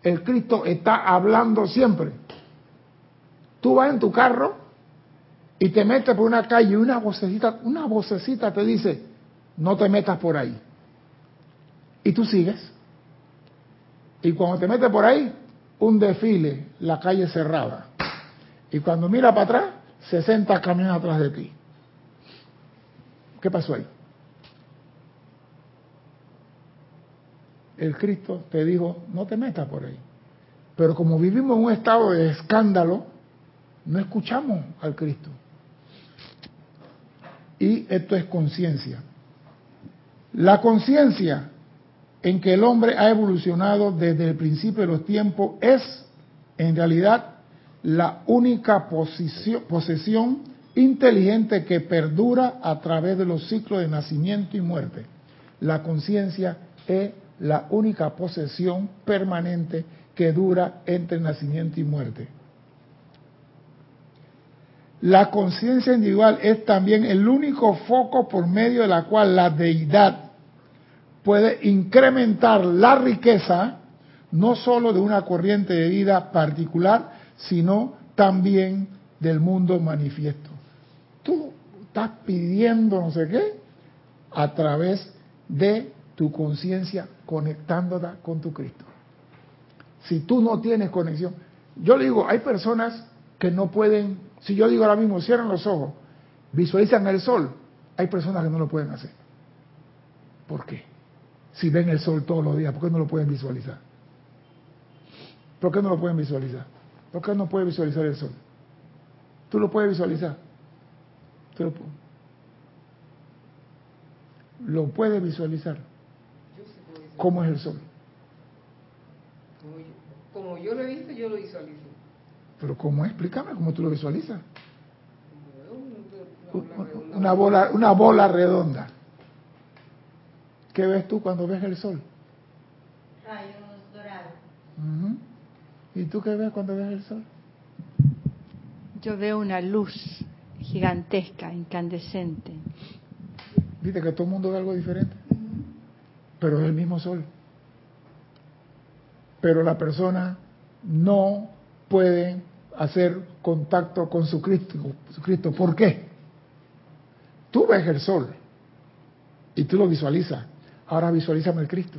El Cristo está hablando siempre. Tú vas en tu carro y te metes por una calle y una vocecita, una vocecita te dice, no te metas por ahí. Y tú sigues. Y cuando te metes por ahí, un desfile, la calle cerrada. Y cuando mira para atrás, 60 camiones atrás de ti. ¿Qué pasó ahí? El Cristo te dijo, no te metas por ahí. Pero como vivimos en un estado de escándalo, no escuchamos al Cristo. Y esto es conciencia. La conciencia en que el hombre ha evolucionado desde el principio de los tiempos es, en realidad, la única posesión inteligente que perdura a través de los ciclos de nacimiento y muerte. La conciencia es la única posesión permanente que dura entre nacimiento y muerte. La conciencia individual es también el único foco por medio de la cual la deidad puede incrementar la riqueza no sólo de una corriente de vida particular, sino también del mundo manifiesto. Tú estás pidiendo no sé qué a través de tu conciencia conectándola con tu Cristo. Si tú no tienes conexión, yo le digo, hay personas que no pueden, si yo digo ahora mismo, cierran los ojos, visualizan el sol, hay personas que no lo pueden hacer. ¿Por qué? si ven el sol todos los días? ¿Por qué no lo pueden visualizar? ¿Por qué no lo pueden visualizar? ¿Por qué no puede visualizar el sol? ¿Tú lo puedes visualizar? ¿Tú lo, puedes visualizar? ¿Cómo es el sol? Como yo, lo he visto, yo lo visualizo. ¿Pero cómo? Explícame cómo tú lo visualizas. Una bola, una bola redonda. ¿Qué ves tú cuando ves el sol? Rayos dorados. ¿Y tú qué ves cuando ves el sol? Yo veo una luz gigantesca, incandescente. Viste que todo el mundo ve algo diferente, pero es el mismo sol. Pero la persona no puede hacer contacto con su Cristo. Su Cristo. ¿Por qué? Tú ves el sol y tú lo visualizas, Ahora visualízame el Cristo.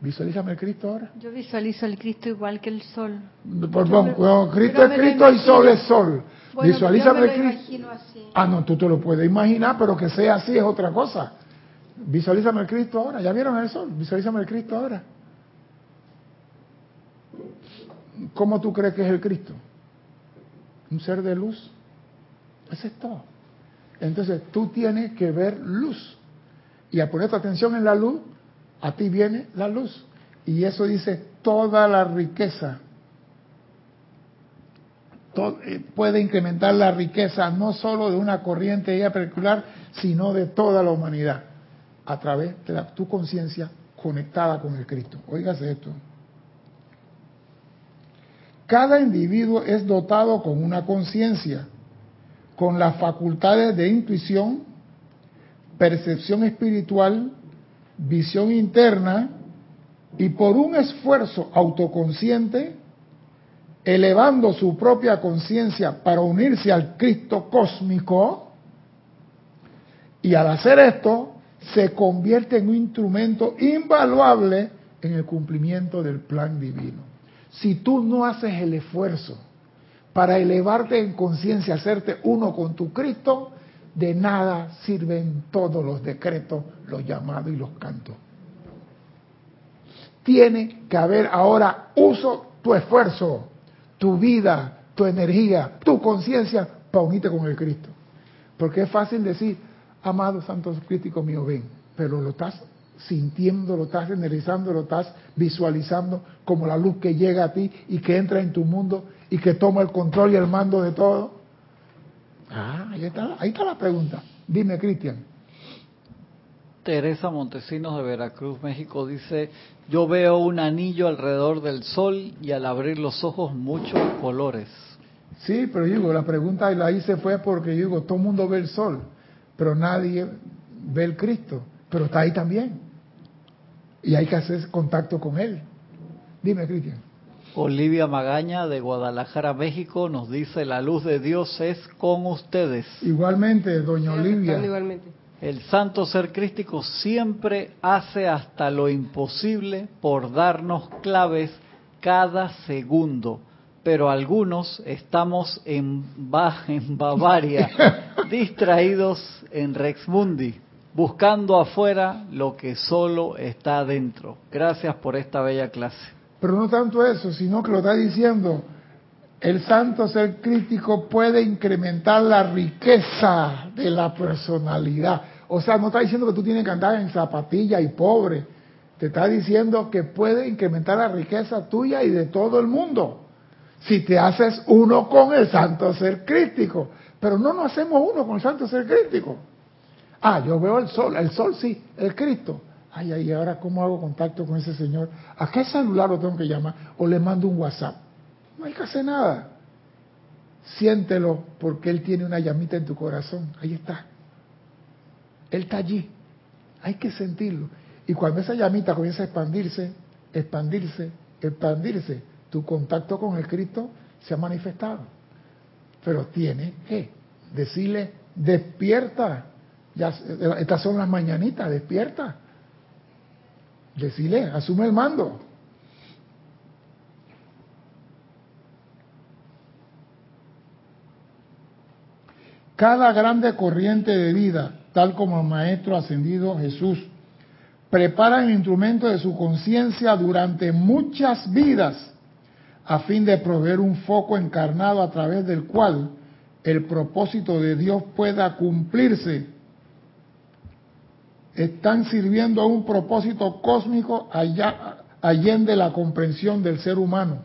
Visualízame el Cristo ahora. Yo visualizo el Cristo igual que el sol. Perdón, Cristo es Cristo y sol es sol. visualízame el Cristo. Ah, no, tú te lo puedes imaginar, pero que sea así es otra cosa. Visualízame el Cristo ahora. ¿Ya vieron el sol? Visualízame el Cristo ahora. ¿Cómo tú crees que es el Cristo? Un ser de luz. Ese es todo. Entonces tú tienes que ver luz. Y a poner tu atención en la luz, a ti viene la luz. Y eso dice toda la riqueza. Eh, puede incrementar la riqueza no solo de una corriente particular, sino de toda la humanidad, a través de tu conciencia conectada con el Cristo. Óigase esto. Cada individuo es dotado con una conciencia con las facultades de intuición, percepción espiritual, visión interna y por un esfuerzo autoconsciente, elevando su propia conciencia para unirse al Cristo cósmico, y al hacer esto, se convierte en un instrumento invaluable en el cumplimiento del plan divino. Si tú no haces el esfuerzo para elevarte en conciencia, hacerte uno con tu Cristo, de nada sirven todos los decretos, los llamados y los cantos. Tiene que haber ahora uso tu esfuerzo, tu vida, tu energía, tu conciencia para unirte con el Cristo. Porque es fácil decir, amado Santo Crítico mío, ven, pero lo estás sintiendo, lo estás energizando, lo estás visualizando como la luz que llega a ti y que entra en tu mundo y que toma el control y el mando de todo. Ah, ahí está, ahí está la pregunta. Dime, Cristian. Teresa Montesinos de Veracruz, México, dice, yo veo un anillo alrededor del sol y al abrir los ojos muchos colores. Sí, pero digo, la pregunta la hice fue porque digo, todo el mundo ve el sol, pero nadie ve el Cristo, pero está ahí también. Y hay que hacer contacto con él. Dime, Cristian. Olivia Magaña de Guadalajara, México, nos dice, la luz de Dios es con ustedes. Igualmente, doña Olivia. Igualmente. El santo ser crístico siempre hace hasta lo imposible por darnos claves cada segundo, pero algunos estamos en, en Bavaria, distraídos en Rexmundi, buscando afuera lo que solo está dentro. Gracias por esta bella clase. Pero no tanto eso, sino que lo está diciendo, el santo ser crítico puede incrementar la riqueza de la personalidad. O sea, no está diciendo que tú tienes que andar en zapatilla y pobre. Te está diciendo que puede incrementar la riqueza tuya y de todo el mundo. Si te haces uno con el santo ser crítico. Pero no nos hacemos uno con el santo ser crítico. Ah, yo veo el sol. El sol sí, el Cristo. Ay, ay, ahora cómo hago contacto con ese señor. ¿A qué celular lo tengo que llamar? O le mando un WhatsApp. No hay que hacer nada. Siéntelo porque Él tiene una llamita en tu corazón. Ahí está. Él está allí. Hay que sentirlo. Y cuando esa llamita comienza a expandirse, expandirse, expandirse, tu contacto con el Cristo se ha manifestado. Pero tiene que decirle, despierta. Ya, estas son las mañanitas, despierta. Decirle, asume el mando. Cada grande corriente de vida, tal como el Maestro ascendido Jesús, prepara el instrumento de su conciencia durante muchas vidas a fin de proveer un foco encarnado a través del cual el propósito de Dios pueda cumplirse. Están sirviendo a un propósito cósmico allá, allende la comprensión del ser humano.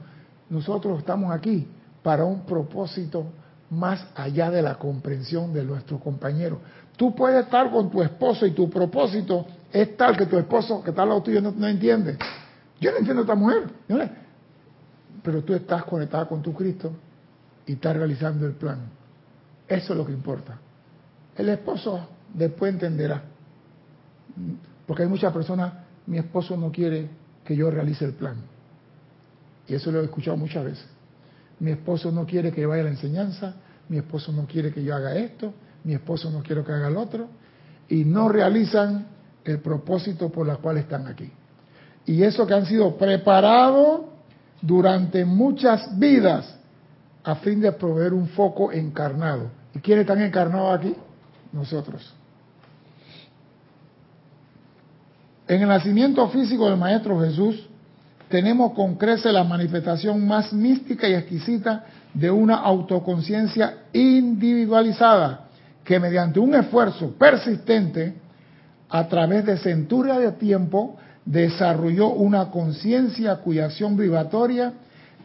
Nosotros estamos aquí para un propósito más allá de la comprensión de nuestro compañero. Tú puedes estar con tu esposo y tu propósito es tal que tu esposo que está al lado tuyo no, no entiende. Yo no entiendo a esta mujer, pero tú estás conectada con tu Cristo y estás realizando el plan. Eso es lo que importa. El esposo después entenderá, porque hay muchas personas, mi esposo no quiere que yo realice el plan. Y eso lo he escuchado muchas veces mi esposo no quiere que vaya a la enseñanza, mi esposo no quiere que yo haga esto, mi esposo no quiere que haga lo otro, y no realizan el propósito por el cual están aquí. Y eso que han sido preparados durante muchas vidas a fin de proveer un foco encarnado. ¿Y quiénes están encarnados aquí? Nosotros. En el nacimiento físico del Maestro Jesús, tenemos con crece la manifestación más mística y exquisita de una autoconciencia individualizada que mediante un esfuerzo persistente a través de centurias de tiempo desarrolló una conciencia cuya acción vibratoria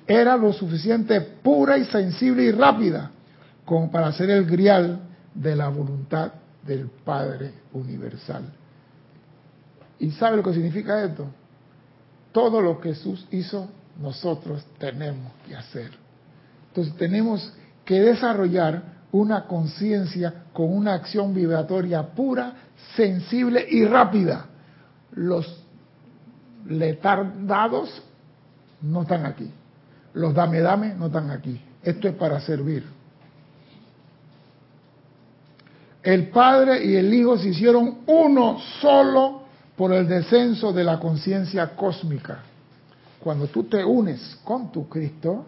era lo suficiente pura y sensible y rápida como para ser el grial de la voluntad del Padre Universal. ¿Y sabe lo que significa esto? todo lo que Jesús hizo, nosotros tenemos que hacer. Entonces tenemos que desarrollar una conciencia con una acción vibratoria pura, sensible y rápida. Los letardados no están aquí. Los dame dame no están aquí. Esto es para servir. El Padre y el Hijo se hicieron uno solo por el descenso de la conciencia cósmica. Cuando tú te unes con tu Cristo,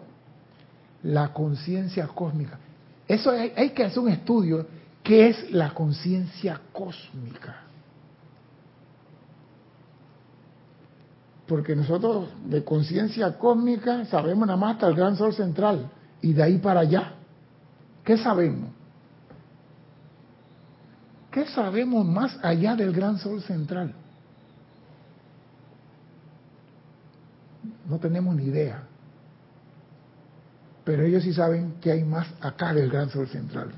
la conciencia cósmica. Eso hay, que hacer un estudio. ¿Qué es la conciencia cósmica? Porque nosotros de conciencia cósmica sabemos nada más hasta el gran sol central y de ahí para allá. ¿Qué sabemos? ¿Qué sabemos más allá del gran sol central? No tenemos ni idea. Pero ellos sí saben que hay más acá del gran sol central.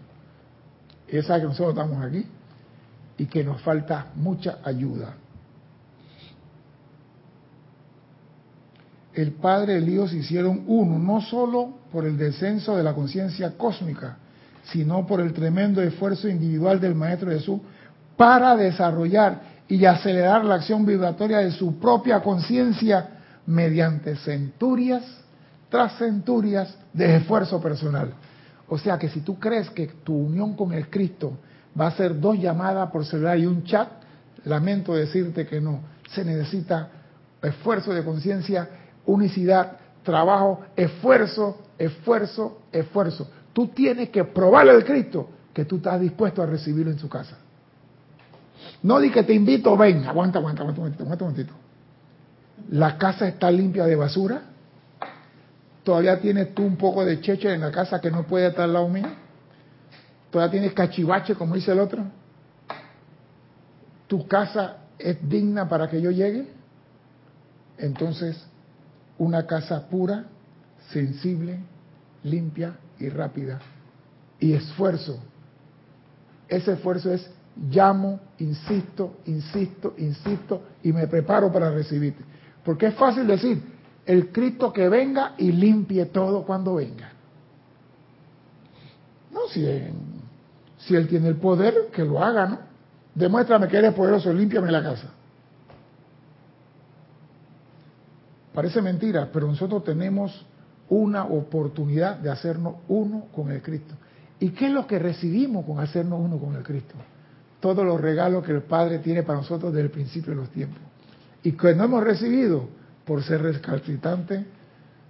Ellos saben que nosotros estamos aquí y que nos falta mucha ayuda. El Padre y el Hijo se hicieron uno, no solo por el descenso de la conciencia cósmica, sino por el tremendo esfuerzo individual del Maestro Jesús para desarrollar y acelerar la acción vibratoria de su propia conciencia mediante centurias tras centurias de esfuerzo personal. O sea que si tú crees que tu unión con el Cristo va a ser dos llamadas por celular y un chat, lamento decirte que no. Se necesita esfuerzo de conciencia, unicidad, trabajo, esfuerzo, esfuerzo, esfuerzo. Tú tienes que probarle al Cristo que tú estás dispuesto a recibirlo en su casa. No di que te invito, ven, aguanta, aguanta, aguanta momentito, aguanta un momentito. La casa está limpia de basura. Todavía tienes tú un poco de cheche en la casa que no puede estar al lado mío. Todavía tienes cachivache, como dice el otro. Tu casa es digna para que yo llegue. Entonces, una casa pura, sensible, limpia y rápida. Y esfuerzo. Ese esfuerzo es llamo, insisto, insisto, insisto y me preparo para recibirte. Porque es fácil decir, el Cristo que venga y limpie todo cuando venga. No, si, si Él tiene el poder, que lo haga, ¿no? Demuéstrame que eres poderoso, límpiame la casa. Parece mentira, pero nosotros tenemos una oportunidad de hacernos uno con el Cristo. ¿Y qué es lo que recibimos con hacernos uno con el Cristo? Todos los regalos que el Padre tiene para nosotros desde el principio de los tiempos. Y que no hemos recibido por ser recalcitrante,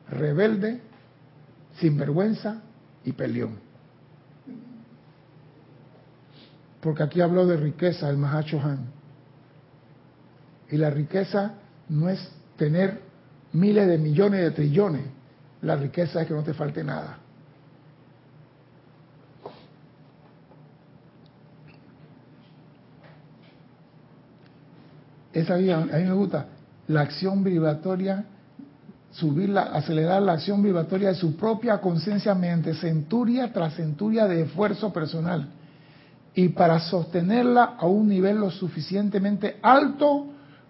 rebelde, sinvergüenza y peleón. Porque aquí habló de riqueza el Mahacho Han. Y la riqueza no es tener miles de millones de trillones la riqueza es que no te falte nada. Esa vida, a mí me gusta, la acción vibratoria, subirla, acelerar la acción vibratoria de su propia conciencia mediante centuria tras centuria de esfuerzo personal. Y para sostenerla a un nivel lo suficientemente alto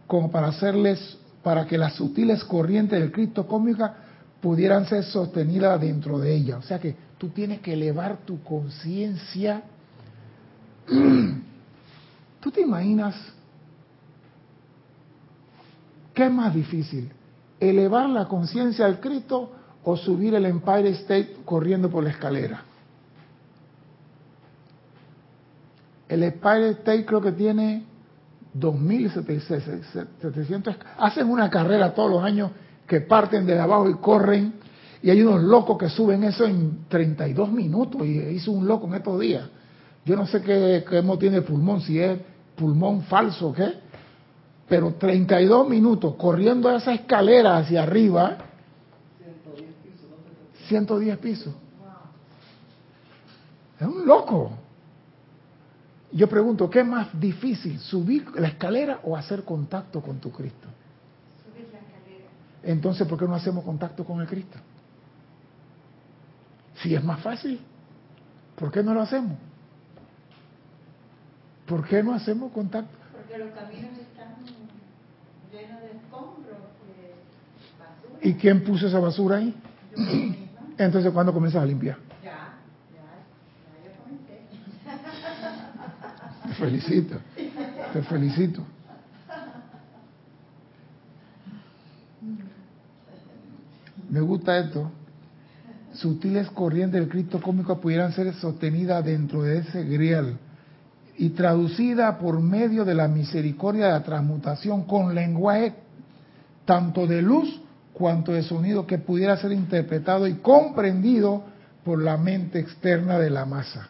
como para hacerles, para que las sutiles corrientes del Cristo cósmica pudieran ser sostenidas dentro de ella. O sea que tú tienes que elevar tu conciencia. ¿Tú te imaginas qué es más difícil? ¿Elevar la conciencia al Cristo o subir el Empire State corriendo por la escalera? El Empire State creo que tiene 2.700. Hacen una carrera todos los años que parten de abajo y corren, y hay unos locos que suben eso en 32 minutos, y hizo un loco en estos días. Yo no sé qué, qué tiene pulmón, si es pulmón falso o qué, pero 32 minutos corriendo esa escalera hacia arriba, 110 pisos. Es un loco. Yo pregunto, ¿qué es más difícil, subir la escalera o hacer contacto con tu Cristo? Entonces, ¿por qué no hacemos contacto con el Cristo? Si es más fácil, ¿por qué no lo hacemos? ¿Por qué no hacemos contacto? Porque los caminos de escombros, de basura. ¿Y quién puso esa basura ahí? Entonces, ¿cuándo comienzas a limpiar? Ya, ya, ya yo comencé. Te felicito, te felicito. Me gusta esto. Sutiles corrientes del Cristo cómico pudieran ser sostenidas dentro de ese grial y traducida por medio de la misericordia de la transmutación con lenguaje tanto de luz cuanto de sonido que pudiera ser interpretado y comprendido por la mente externa de la masa.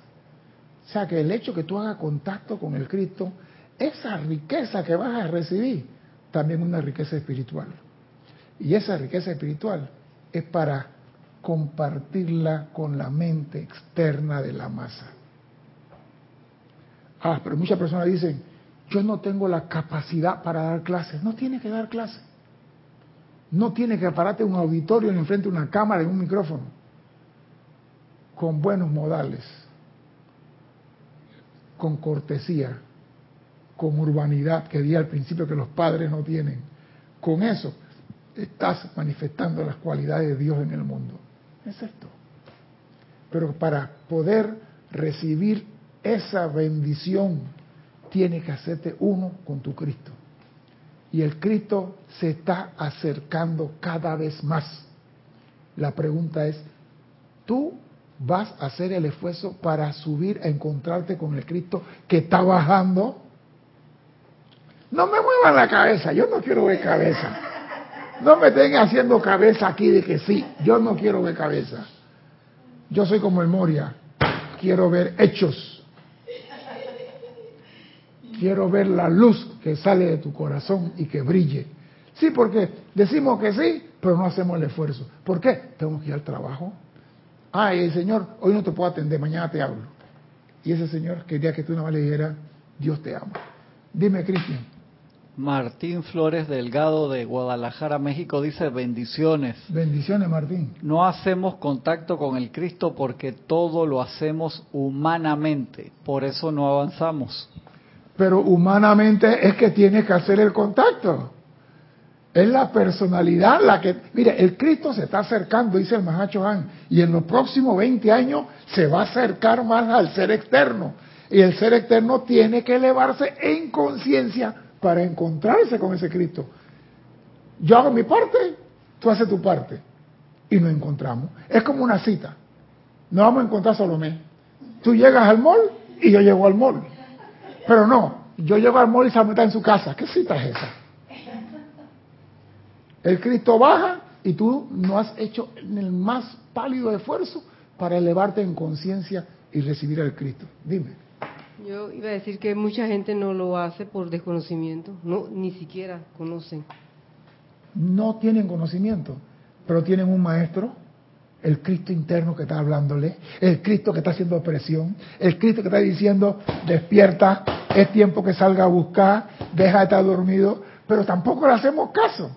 O sea que el hecho que tú hagas contacto con el Cristo, esa riqueza que vas a recibir, también una riqueza espiritual. Y esa riqueza espiritual es para compartirla con la mente externa de la masa. Ah, pero muchas personas dicen, yo no tengo la capacidad para dar clases. No tiene que dar clases. No tiene que pararte en un auditorio en frente de una cámara, en un micrófono. Con buenos modales, con cortesía, con urbanidad, que di al principio que los padres no tienen. Con eso estás manifestando las cualidades de Dios en el mundo. Es esto. Pero para poder recibir esa bendición, tiene que hacerte uno con tu Cristo. Y el Cristo se está acercando cada vez más. La pregunta es, ¿tú vas a hacer el esfuerzo para subir a encontrarte con el Cristo que está bajando? No me muevan la cabeza, yo no quiero ver cabeza. No me estén haciendo cabeza aquí de que sí, yo no quiero ver cabeza. Yo soy como el Moria, quiero ver hechos. Quiero ver la luz que sale de tu corazón y que brille. Sí, porque decimos que sí, pero no hacemos el esfuerzo. ¿Por qué? Tengo que ir al trabajo. Ay, el Señor, hoy no te puedo atender, mañana te hablo. Y ese Señor quería que tú no le dijera, Dios te ama. Dime, Cristian. Martín Flores Delgado de Guadalajara, México dice bendiciones. Bendiciones, Martín. No hacemos contacto con el Cristo porque todo lo hacemos humanamente, por eso no avanzamos pero humanamente es que tiene que hacer el contacto. Es la personalidad la que... Mire, el Cristo se está acercando, dice el Mahacho Han, y en los próximos 20 años se va a acercar más al ser externo. Y el ser externo tiene que elevarse en conciencia para encontrarse con ese Cristo. Yo hago mi parte, tú haces tu parte. Y nos encontramos. Es como una cita. No vamos a encontrar Salomé. Tú llegas al mall y yo llego al mall. Pero no, yo llego al mall y se meta en su casa. ¿Qué cita es esa? El Cristo baja y tú no has hecho el más pálido esfuerzo para elevarte en conciencia y recibir al Cristo. Dime. Yo iba a decir que mucha gente no lo hace por desconocimiento, no ni siquiera conocen. No tienen conocimiento, pero tienen un maestro el Cristo interno que está hablándole, el Cristo que está haciendo presión, el Cristo que está diciendo, despierta, es tiempo que salga a buscar, deja de estar dormido, pero tampoco le hacemos caso.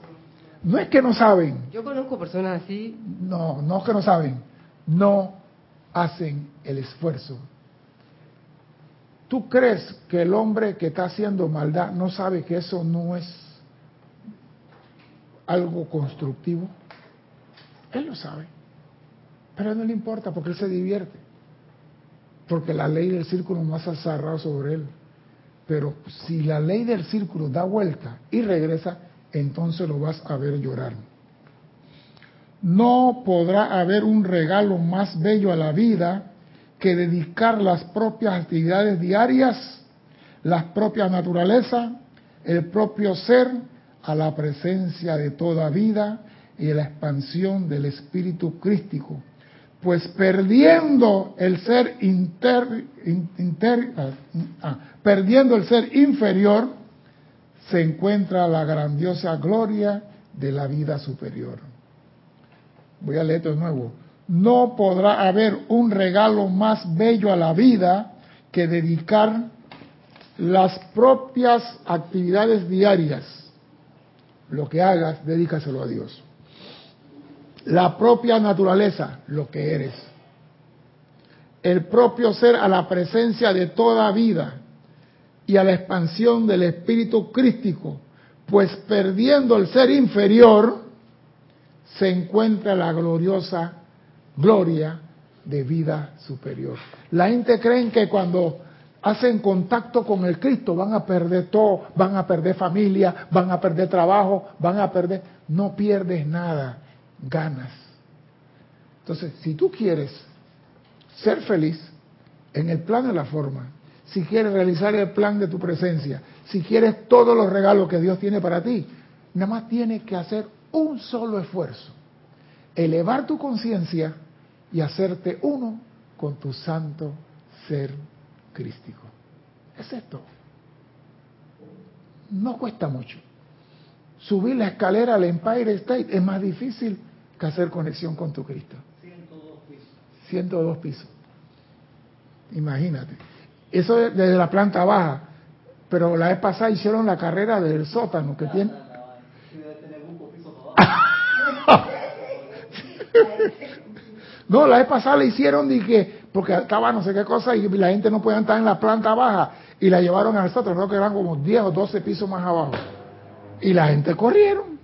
No es que no saben. Yo conozco personas así. No, no es que no saben, no hacen el esfuerzo. ¿Tú crees que el hombre que está haciendo maldad no sabe que eso no es algo constructivo? Él lo sabe. Pero no le importa porque él se divierte. Porque la ley del círculo no ha cerrado sobre él. Pero si la ley del círculo da vuelta y regresa, entonces lo vas a ver llorar. No podrá haber un regalo más bello a la vida que dedicar las propias actividades diarias, la propia naturaleza, el propio ser a la presencia de toda vida y a la expansión del espíritu crístico pues perdiendo el ser inter, ah, ah, perdiendo el ser inferior, se encuentra la grandiosa gloria de la vida superior. Voy a leer esto de nuevo. No podrá haber un regalo más bello a la vida que dedicar las propias actividades diarias. Lo que hagas, dedícaselo a Dios la propia naturaleza, lo que eres, el propio ser a la presencia de toda vida y a la expansión del espíritu crístico, pues perdiendo el ser inferior, se encuentra la gloriosa gloria de vida superior. La gente cree que cuando hacen contacto con el Cristo van a perder todo, van a perder familia, van a perder trabajo, van a perder... No pierdes nada ganas. Entonces, si tú quieres ser feliz en el plano de la forma, si quieres realizar el plan de tu presencia, si quieres todos los regalos que Dios tiene para ti, nada más tienes que hacer un solo esfuerzo, elevar tu conciencia y hacerte uno con tu santo ser crístico. Es esto. No cuesta mucho. Subir la escalera al Empire State es más difícil hacer conexión con tu Cristo. 102 pisos. 102 pisos. Imagínate. Eso desde la planta baja. Pero la vez pasada hicieron la carrera del sótano que tiene. no, la vez pasada le hicieron que, porque estaba no sé qué cosa y la gente no podía estar en la planta baja y la llevaron al sótano, creo que eran como 10 o 12 pisos más abajo. Y la gente corrieron.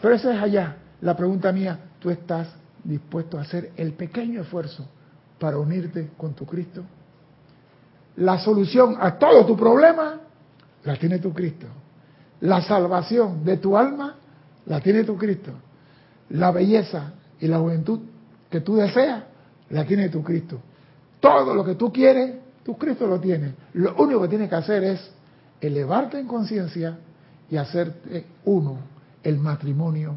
Pero eso es allá. La pregunta mía, ¿tú estás dispuesto a hacer el pequeño esfuerzo para unirte con tu Cristo? La solución a todo tu problema la tiene tu Cristo. La salvación de tu alma la tiene tu Cristo. La belleza y la juventud que tú deseas la tiene tu Cristo. Todo lo que tú quieres, tu Cristo lo tiene. Lo único que tienes que hacer es elevarte en conciencia y hacerte uno, el matrimonio